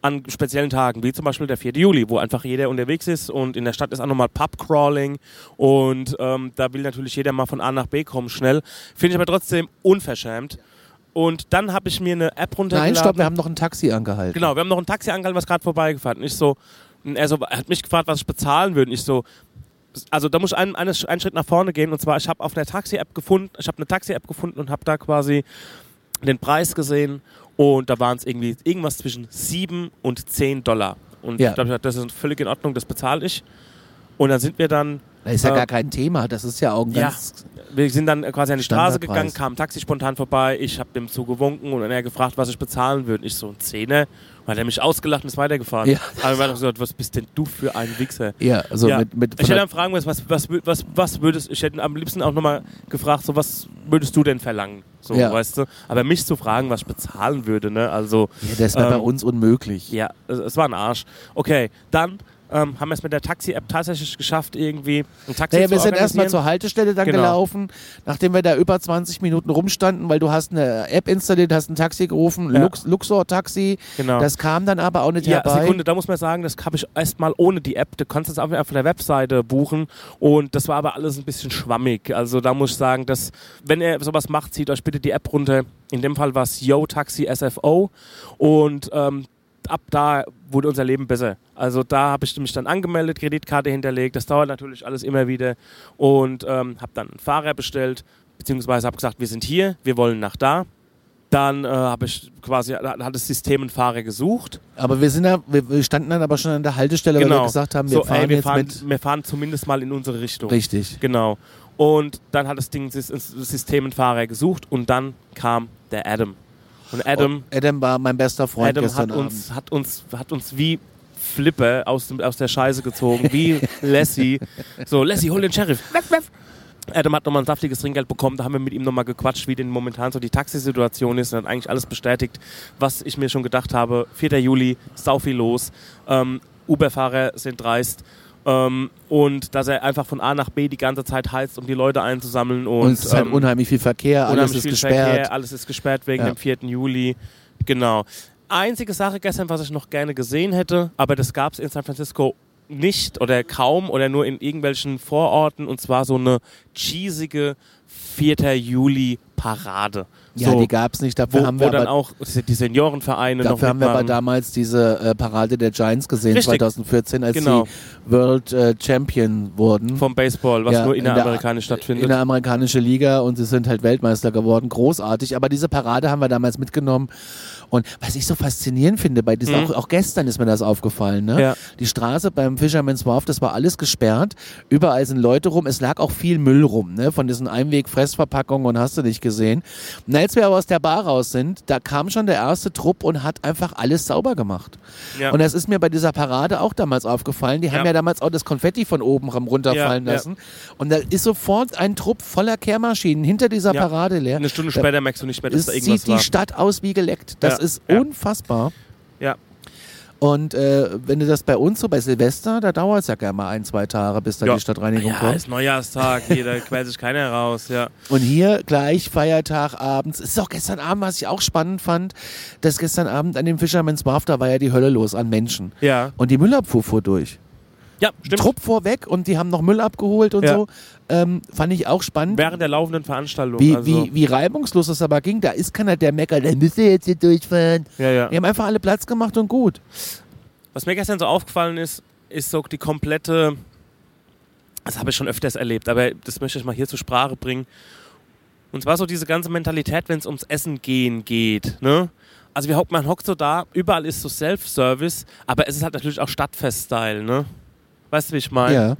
an speziellen Tagen, wie zum Beispiel der 4. Juli, wo einfach jeder unterwegs ist und in der Stadt ist auch nochmal Pubcrawling und ähm, da will natürlich jeder mal von A nach B kommen schnell. Finde ich aber trotzdem unverschämt. Und dann habe ich mir eine App runtergeladen. Nein, stopp, wir haben noch ein Taxi angehalten. Genau, wir haben noch ein Taxi angehalten, was gerade vorbeigefahren. Und ich so, und er so, hat mich gefragt, was ich bezahlen würde. Ich so, also da muss ich einen, einen, einen Schritt nach vorne gehen und zwar, ich habe auf einer Taxi-App gefunden, ich habe eine Taxi-App gefunden und habe da quasi den Preis gesehen und da waren es irgendwie irgendwas zwischen 7 und 10 Dollar. Und Ja. ich gedacht, das ist völlig in Ordnung, das bezahle ich. Und dann sind wir dann Das ist ja Äh, gar kein Thema. Das ist ja auch ein Ja. ganz. Wir sind dann quasi an die Straße gegangen, kam ein Taxi spontan vorbei, ich habe dem zugewunken und dann er gefragt, was ich bezahlen würde. Ich so, ein Zehner. Und hat er mich ausgelacht und ist weitergefahren. Ja. Aber ich habe gesagt, was bist denn du für ein Wichser? Ja, also Ja. mit. mit Ich hätte dann fragen müssen, was, was, was, was würdest, ich hätte am liebsten auch nochmal gefragt, so was würdest du denn verlangen? So, Ja. weißt du? Aber mich zu fragen, was ich bezahlen würde, ne? Also, ja, das wäre bei ähm, uns unmöglich. ja, es, es war ein Arsch. Okay, dann ähm, haben wir es mit der Taxi-App tatsächlich geschafft, irgendwie ein Taxi Naja, zu wir sind erstmal zur Haltestelle dann Genau. gelaufen, nachdem wir da über 20 Minuten rumstanden, weil du hast eine App installiert, hast ein Taxi gerufen, Ja. Lux, Luxor-Taxi. Genau. Das kam dann aber auch nicht Ja, herbei. Sekunde, da muss man sagen, das habe ich erstmal ohne die App. Du kannst das einfach von der Webseite buchen und das war aber alles ein bisschen schwammig. Also da muss ich sagen, dass, wenn ihr sowas macht, zieht euch bitte die App runter. In dem Fall war es Yo Taxi SFO und ähm, ab da wurde unser Leben besser. Also da habe ich mich dann angemeldet, Kreditkarte hinterlegt. Das dauert natürlich alles immer wieder und ähm, habe dann einen Fahrer bestellt, beziehungsweise habe gesagt, wir sind hier, wir wollen nach da. Dann äh, habe ich quasi, hat das System einen Fahrer gesucht. Aber wir sind da, wir, standen dann aber schon an der Haltestelle, weil wir gesagt haben, wir Genau. so, fahren ey, wir jetzt fahren, mit. wir fahren zumindest mal in unsere Richtung. Richtig. Genau. Und dann hat das Ding das System einen Fahrer gesucht und dann kam der Adam. Und Adam, Oh, Adam war mein bester Freund Adam gestern hat, Abend. uns, hat, uns, hat uns wie Flipper aus, dem, aus der Scheiße gezogen, wie <laughs> Lassie. So, Lassie, hol den Sheriff. Adam hat nochmal ein saftiges Trinkgeld bekommen, da haben wir mit ihm nochmal gequatscht, wie denn momentan so die Taxisituation ist und hat eigentlich alles bestätigt, was ich mir schon gedacht habe. 4. Juli, sau viel los, ähm, Uber-Fahrer sind dreist ähm, und dass er einfach von A nach B die ganze Zeit heizt, um die Leute einzusammeln und, Und es ist halt ähm, unheimlich viel Verkehr, alles ist gesperrt. Verkehr, alles ist gesperrt wegen Ja. dem 4. Juli. Genau. Einzige Sache gestern, was ich noch gerne gesehen hätte, aber das gab es in San Francisco nicht oder kaum oder nur in irgendwelchen Vororten und zwar so eine cheesige 4. Juli Parade. Ja, so, die gab es nicht. Dafür wo, haben wo wir dann aber, auch die Seniorenvereine noch dafür haben wir aber damals diese äh, Parade der Giants gesehen, Richtig. 2014, als Genau. sie World äh, Champion wurden. vom Baseball, was Ja, nur in der- stattfindet. in der amerikanischen Liga und sie sind halt Weltmeister geworden. Großartig. Aber diese Parade haben wir damals mitgenommen. Und was ich so faszinierend finde, bei diesem, Mhm. auch, auch gestern ist mir das aufgefallen, ne? Ja. Die Straße beim Fisherman's Wharf, das war alles gesperrt. Überall sind Leute rum. Es lag auch viel Müll rum, ne? Von diesen Einweg-Fressverpackungen und hast du nicht gesehen. Und als wir aber aus der Bar raus sind, da kam schon der erste Trupp und hat einfach alles sauber gemacht. Ja. Und das ist mir bei dieser Parade auch damals aufgefallen. Die haben Ja. ja damals auch das Konfetti von oben runterfallen Ja, ja. lassen. Und da ist sofort ein Trupp voller Kehrmaschinen hinter dieser Ja. Parade leer. Eine Stunde Da- später merkst du nicht mehr, dass da irgendwas sieht die war. Stadt aus wie geleckt. Das Ja, ist ja. unfassbar. Ja. Und äh, wenn du das bei uns so bei Silvester, da dauert es ja gerne mal ein, zwei Tage, bis da Ja. die Stadtreinigung Ja, kommt. ist Neujahrstag, hier, da quält sich keiner raus, ja. <laughs> Und hier gleich Feiertag abends. Es ist auch gestern Abend, was ich auch spannend fand, dass gestern Abend an dem Fisherman's Wharf, da war ja die Hölle los an Menschen. Ja, Und die Müllabfuhr fuhr durch. ja stimmt. Trupp vorweg und die haben noch Müll abgeholt und Ja. so. Ähm, fand ich auch spannend. Während der laufenden Veranstaltung. Wie, also, wie, wie reibungslos das aber ging. Da ist keiner, der meckert, der müsste jetzt hier durchfahren. ja, ja. Die haben einfach alle Platz gemacht und gut. Was mir gestern so aufgefallen ist, ist so die komplette, das habe ich schon öfters erlebt, aber das möchte ich mal hier zur Sprache bringen. Und zwar so diese ganze Mentalität, wenn es ums Essen gehen geht. Ne? Also wir hocken, man hockt so da, überall ist so Self-Service, aber es ist halt natürlich auch Stadtfest-Style. Ne? Weißt du, wie ich meine? Ja.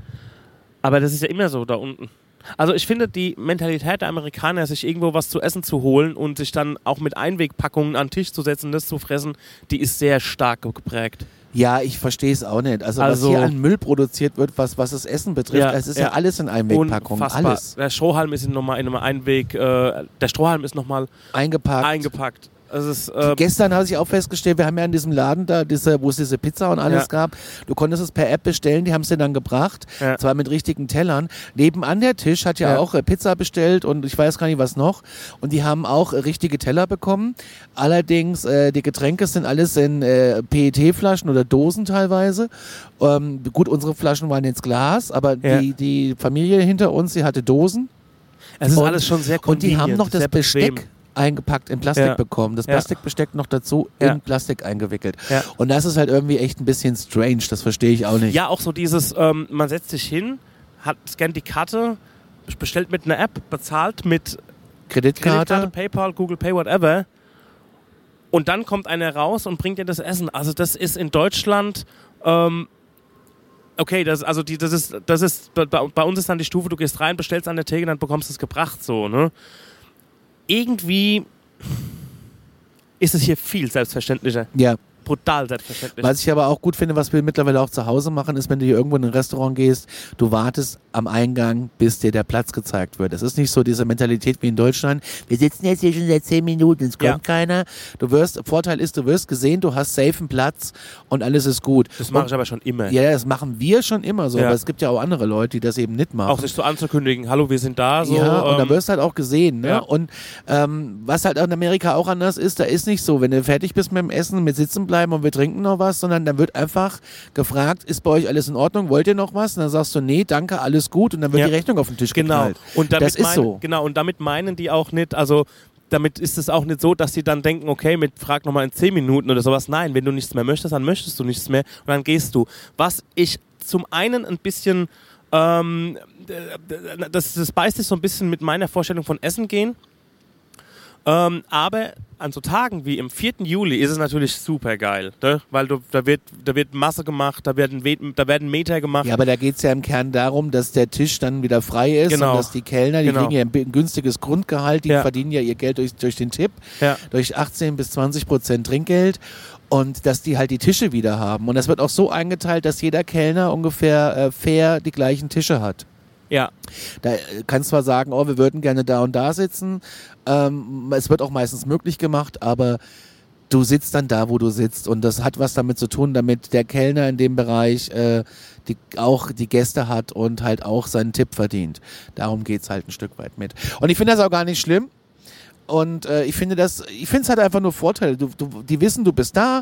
Aber das ist ja immer so da unten. Also ich finde die Mentalität der Amerikaner, sich irgendwo was zu essen zu holen und sich dann auch mit Einwegpackungen an den Tisch zu setzen, das zu fressen, die ist sehr stark geprägt. Ja, ich verstehe es auch nicht. Also, Also- was hier an Müll produziert wird, was, was das Essen betrifft, Ja, es ist ja, ja. alles in Einwegpackungen. Alles Der Strohhalm ist nochmal in einem Einweg, äh, der Strohhalm ist nochmal eingepackt. eingepackt. Es ist, äh, Gestern habe ich auch festgestellt, wir haben ja in diesem Laden da, diese, wo es diese Pizza und alles Ja. gab, du konntest es per App bestellen, die haben es dir dann gebracht, Ja. zwar mit richtigen Tellern. Nebenan der Tisch hat ja, Ja. auch äh, Pizza bestellt und ich weiß gar nicht was noch. Und die haben auch äh, richtige Teller bekommen. Allerdings, äh, die Getränke sind alles in äh, PET-Flaschen oder Dosen teilweise. Ähm, gut, unsere Flaschen waren jetzt Glas, aber die, die Familie hinter uns, die hatte Dosen. es ist und- alles schon sehr Und die haben noch das. Besteck eingepackt in Plastik Ja. bekommen. Das. Plastikbesteck noch dazu in Plastik eingewickelt. Ja. Und das ist halt irgendwie echt ein bisschen strange, das verstehe ich auch nicht. Ja, auch so dieses, ähm, man setzt sich hin, hat, scannt die Karte, bestellt mit einer App, bezahlt mit Kreditkarte. Kreditkarte, PayPal, Google Pay, whatever. Und dann kommt einer raus und bringt dir das Essen. Also das ist in Deutschland, ähm, okay, das, also die, das ist, das ist, bei, bei uns ist dann die Stufe, du gehst rein, bestellst an der Theke, dann bekommst du es gebracht, so, ne? Irgendwie ist es hier viel selbstverständlicher. Ja. Brutal selbstverständlich. Was ich aber auch gut finde, was wir mittlerweile auch zu Hause machen, ist, wenn du hier irgendwo in ein Restaurant gehst, du wartest am Eingang, bis dir der Platz gezeigt wird. Es ist nicht so diese Mentalität wie in Deutschland. Wir sitzen jetzt hier schon seit zehn Minuten, es kommt Ja. keiner. Du wirst, Vorteil ist, du wirst gesehen, du hast safe einen Platz und alles ist gut. das mache ich aber schon immer. Ja, das machen wir schon immer so, Ja. aber es gibt ja auch andere Leute, die das eben nicht machen. Auch sich so anzukündigen, hallo, wir sind da, so. ja, und da ähm, wirst du halt auch gesehen. Ne? ja. Und ähm, was halt in Amerika auch anders ist, da ist nicht so, wenn du fertig bist mit dem Essen, mit sitzen bleiben und wir trinken noch was, sondern da wird einfach gefragt, ist bei euch alles in Ordnung, wollt ihr noch was? Und dann sagst du, nee, danke, alles gut und dann wird Ja. die Rechnung auf den Tisch Genau. geknallt. Und damit Das ist meinen, so. Genau, und damit meinen die auch nicht, also damit ist es auch nicht so, dass sie dann denken, okay, mit frag nochmal in 10 Minuten oder sowas. Nein, wenn du nichts mehr möchtest, dann möchtest du nichts mehr und dann gehst du. Was ich zum einen ein bisschen, ähm, das, das beißt sich so ein bisschen mit meiner Vorstellung von Essen gehen. Ähm, aber an so Tagen wie im 4. Juli ist es natürlich super geil, ne? weil du, da, wird, da wird Masse gemacht, da werden, We- da werden Meter gemacht. Ja, aber da geht es ja im Kern darum, dass der Tisch dann wieder frei ist Genau. und dass die Kellner, die Genau. kriegen ja ein günstiges Grundgehalt, die Ja. verdienen ja ihr Geld durch, durch den Tipp, Ja. durch 18 bis 20 Prozent Trinkgeld und dass die halt die Tische wieder haben. Und das wird auch so eingeteilt, dass jeder Kellner ungefähr äh, fair die gleichen Tische hat. Ja, Da kannst zwar sagen, oh, wir würden gerne da und da sitzen. Ähm, es wird auch meistens möglich gemacht, aber du sitzt dann da, wo du sitzt. Und das hat was damit zu tun, damit der Kellner in dem Bereich äh, die, auch die Gäste hat und halt auch seinen Tipp verdient. Darum geht's halt ein Stück weit mit. Und ich finde das auch gar nicht schlimm. Und äh, ich finde das, ich finde es halt einfach nur Vorteile. Du, du, die wissen, du bist da,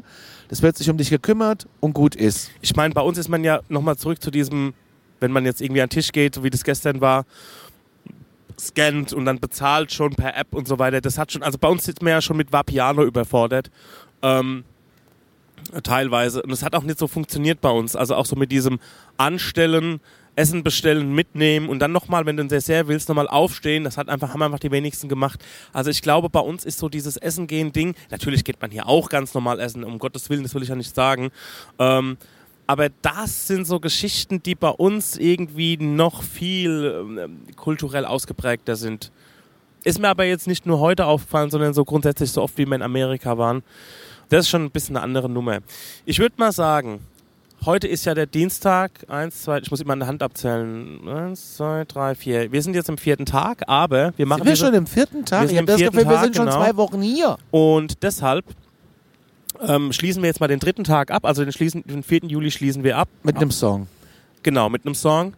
es wird sich um dich gekümmert und gut ist. ich meine, bei uns ist man ja nochmal zurück zu diesem, wenn man jetzt irgendwie an den Tisch geht, so wie das gestern war, scannt und dann bezahlt schon per App und so weiter. Das hat schon, also bei uns sitzt man ja schon mit Vapiano überfordert. Ähm, teilweise. Und es hat auch nicht so funktioniert bei uns. Also auch so mit diesem Anstellen, Essen bestellen, mitnehmen und dann nochmal, wenn du ein Dessert willst, nochmal aufstehen. Das hat einfach, haben einfach die wenigsten gemacht. Also ich glaube, bei uns ist so dieses Essen gehen Ding. Natürlich geht man hier auch ganz normal essen, um Gottes Willen, das will ich ja nicht sagen. Ähm, aber das sind so Geschichten, die bei uns irgendwie noch viel ähm, kulturell ausgeprägter sind. Ist mir aber jetzt nicht nur heute aufgefallen, sondern so grundsätzlich so oft, wie wir in Amerika waren. Das ist schon ein bisschen eine andere Nummer. Ich würde mal sagen, heute ist ja der Dienstag. Eins, zwei, ich muss immer an der Hand abzählen. Eins, zwei, drei, vier. Wir sind jetzt im vierten Tag, aber wir machen Sind wir schon im vierten Tag? wir sind Ich im das vierten Gefühl, wir Tag, sind schon genau. zwei Wochen hier. Und deshalb ähm, schließen wir jetzt mal den dritten Tag ab. Also den, schließen, den 4. Juli schließen wir ab. Mit einem Song. Genau, mit einem Song.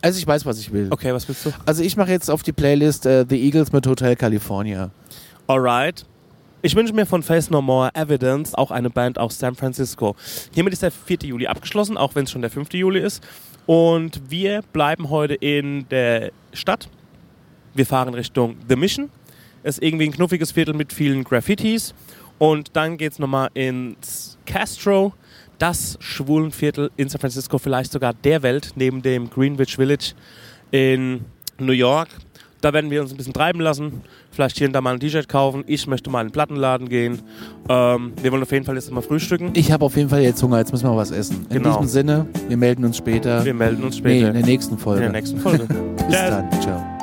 Also ich weiß, was ich will. Okay, was willst du? Also ich mache jetzt auf die Playlist äh, The Eagles mit Hotel California. Alright. Ich wünsche mir von Face No More Evidence auch eine Band aus San Francisco. Hiermit ist der 4. Juli abgeschlossen, auch wenn es schon der 5. Juli ist. Und wir bleiben heute in der Stadt. Wir fahren Richtung The Mission. Ist irgendwie ein knuffiges Viertel mit vielen Graffitis. Und dann geht es nochmal ins Castro, das Schwulenviertel in San Francisco, vielleicht sogar der Welt, neben dem Greenwich Village in New York. Da werden wir uns ein bisschen treiben lassen. Vielleicht hier und da mal ein T-Shirt kaufen. Ich möchte mal in den Plattenladen gehen. Ähm, wir wollen auf jeden Fall jetzt mal frühstücken. Ich habe auf jeden Fall jetzt Hunger, jetzt müssen wir was essen. In Genau. diesem Sinne, wir melden uns später. Wir melden uns nee, später in der nächsten in Folge. der nächsten Folge. <laughs> Bis dann. Ciao.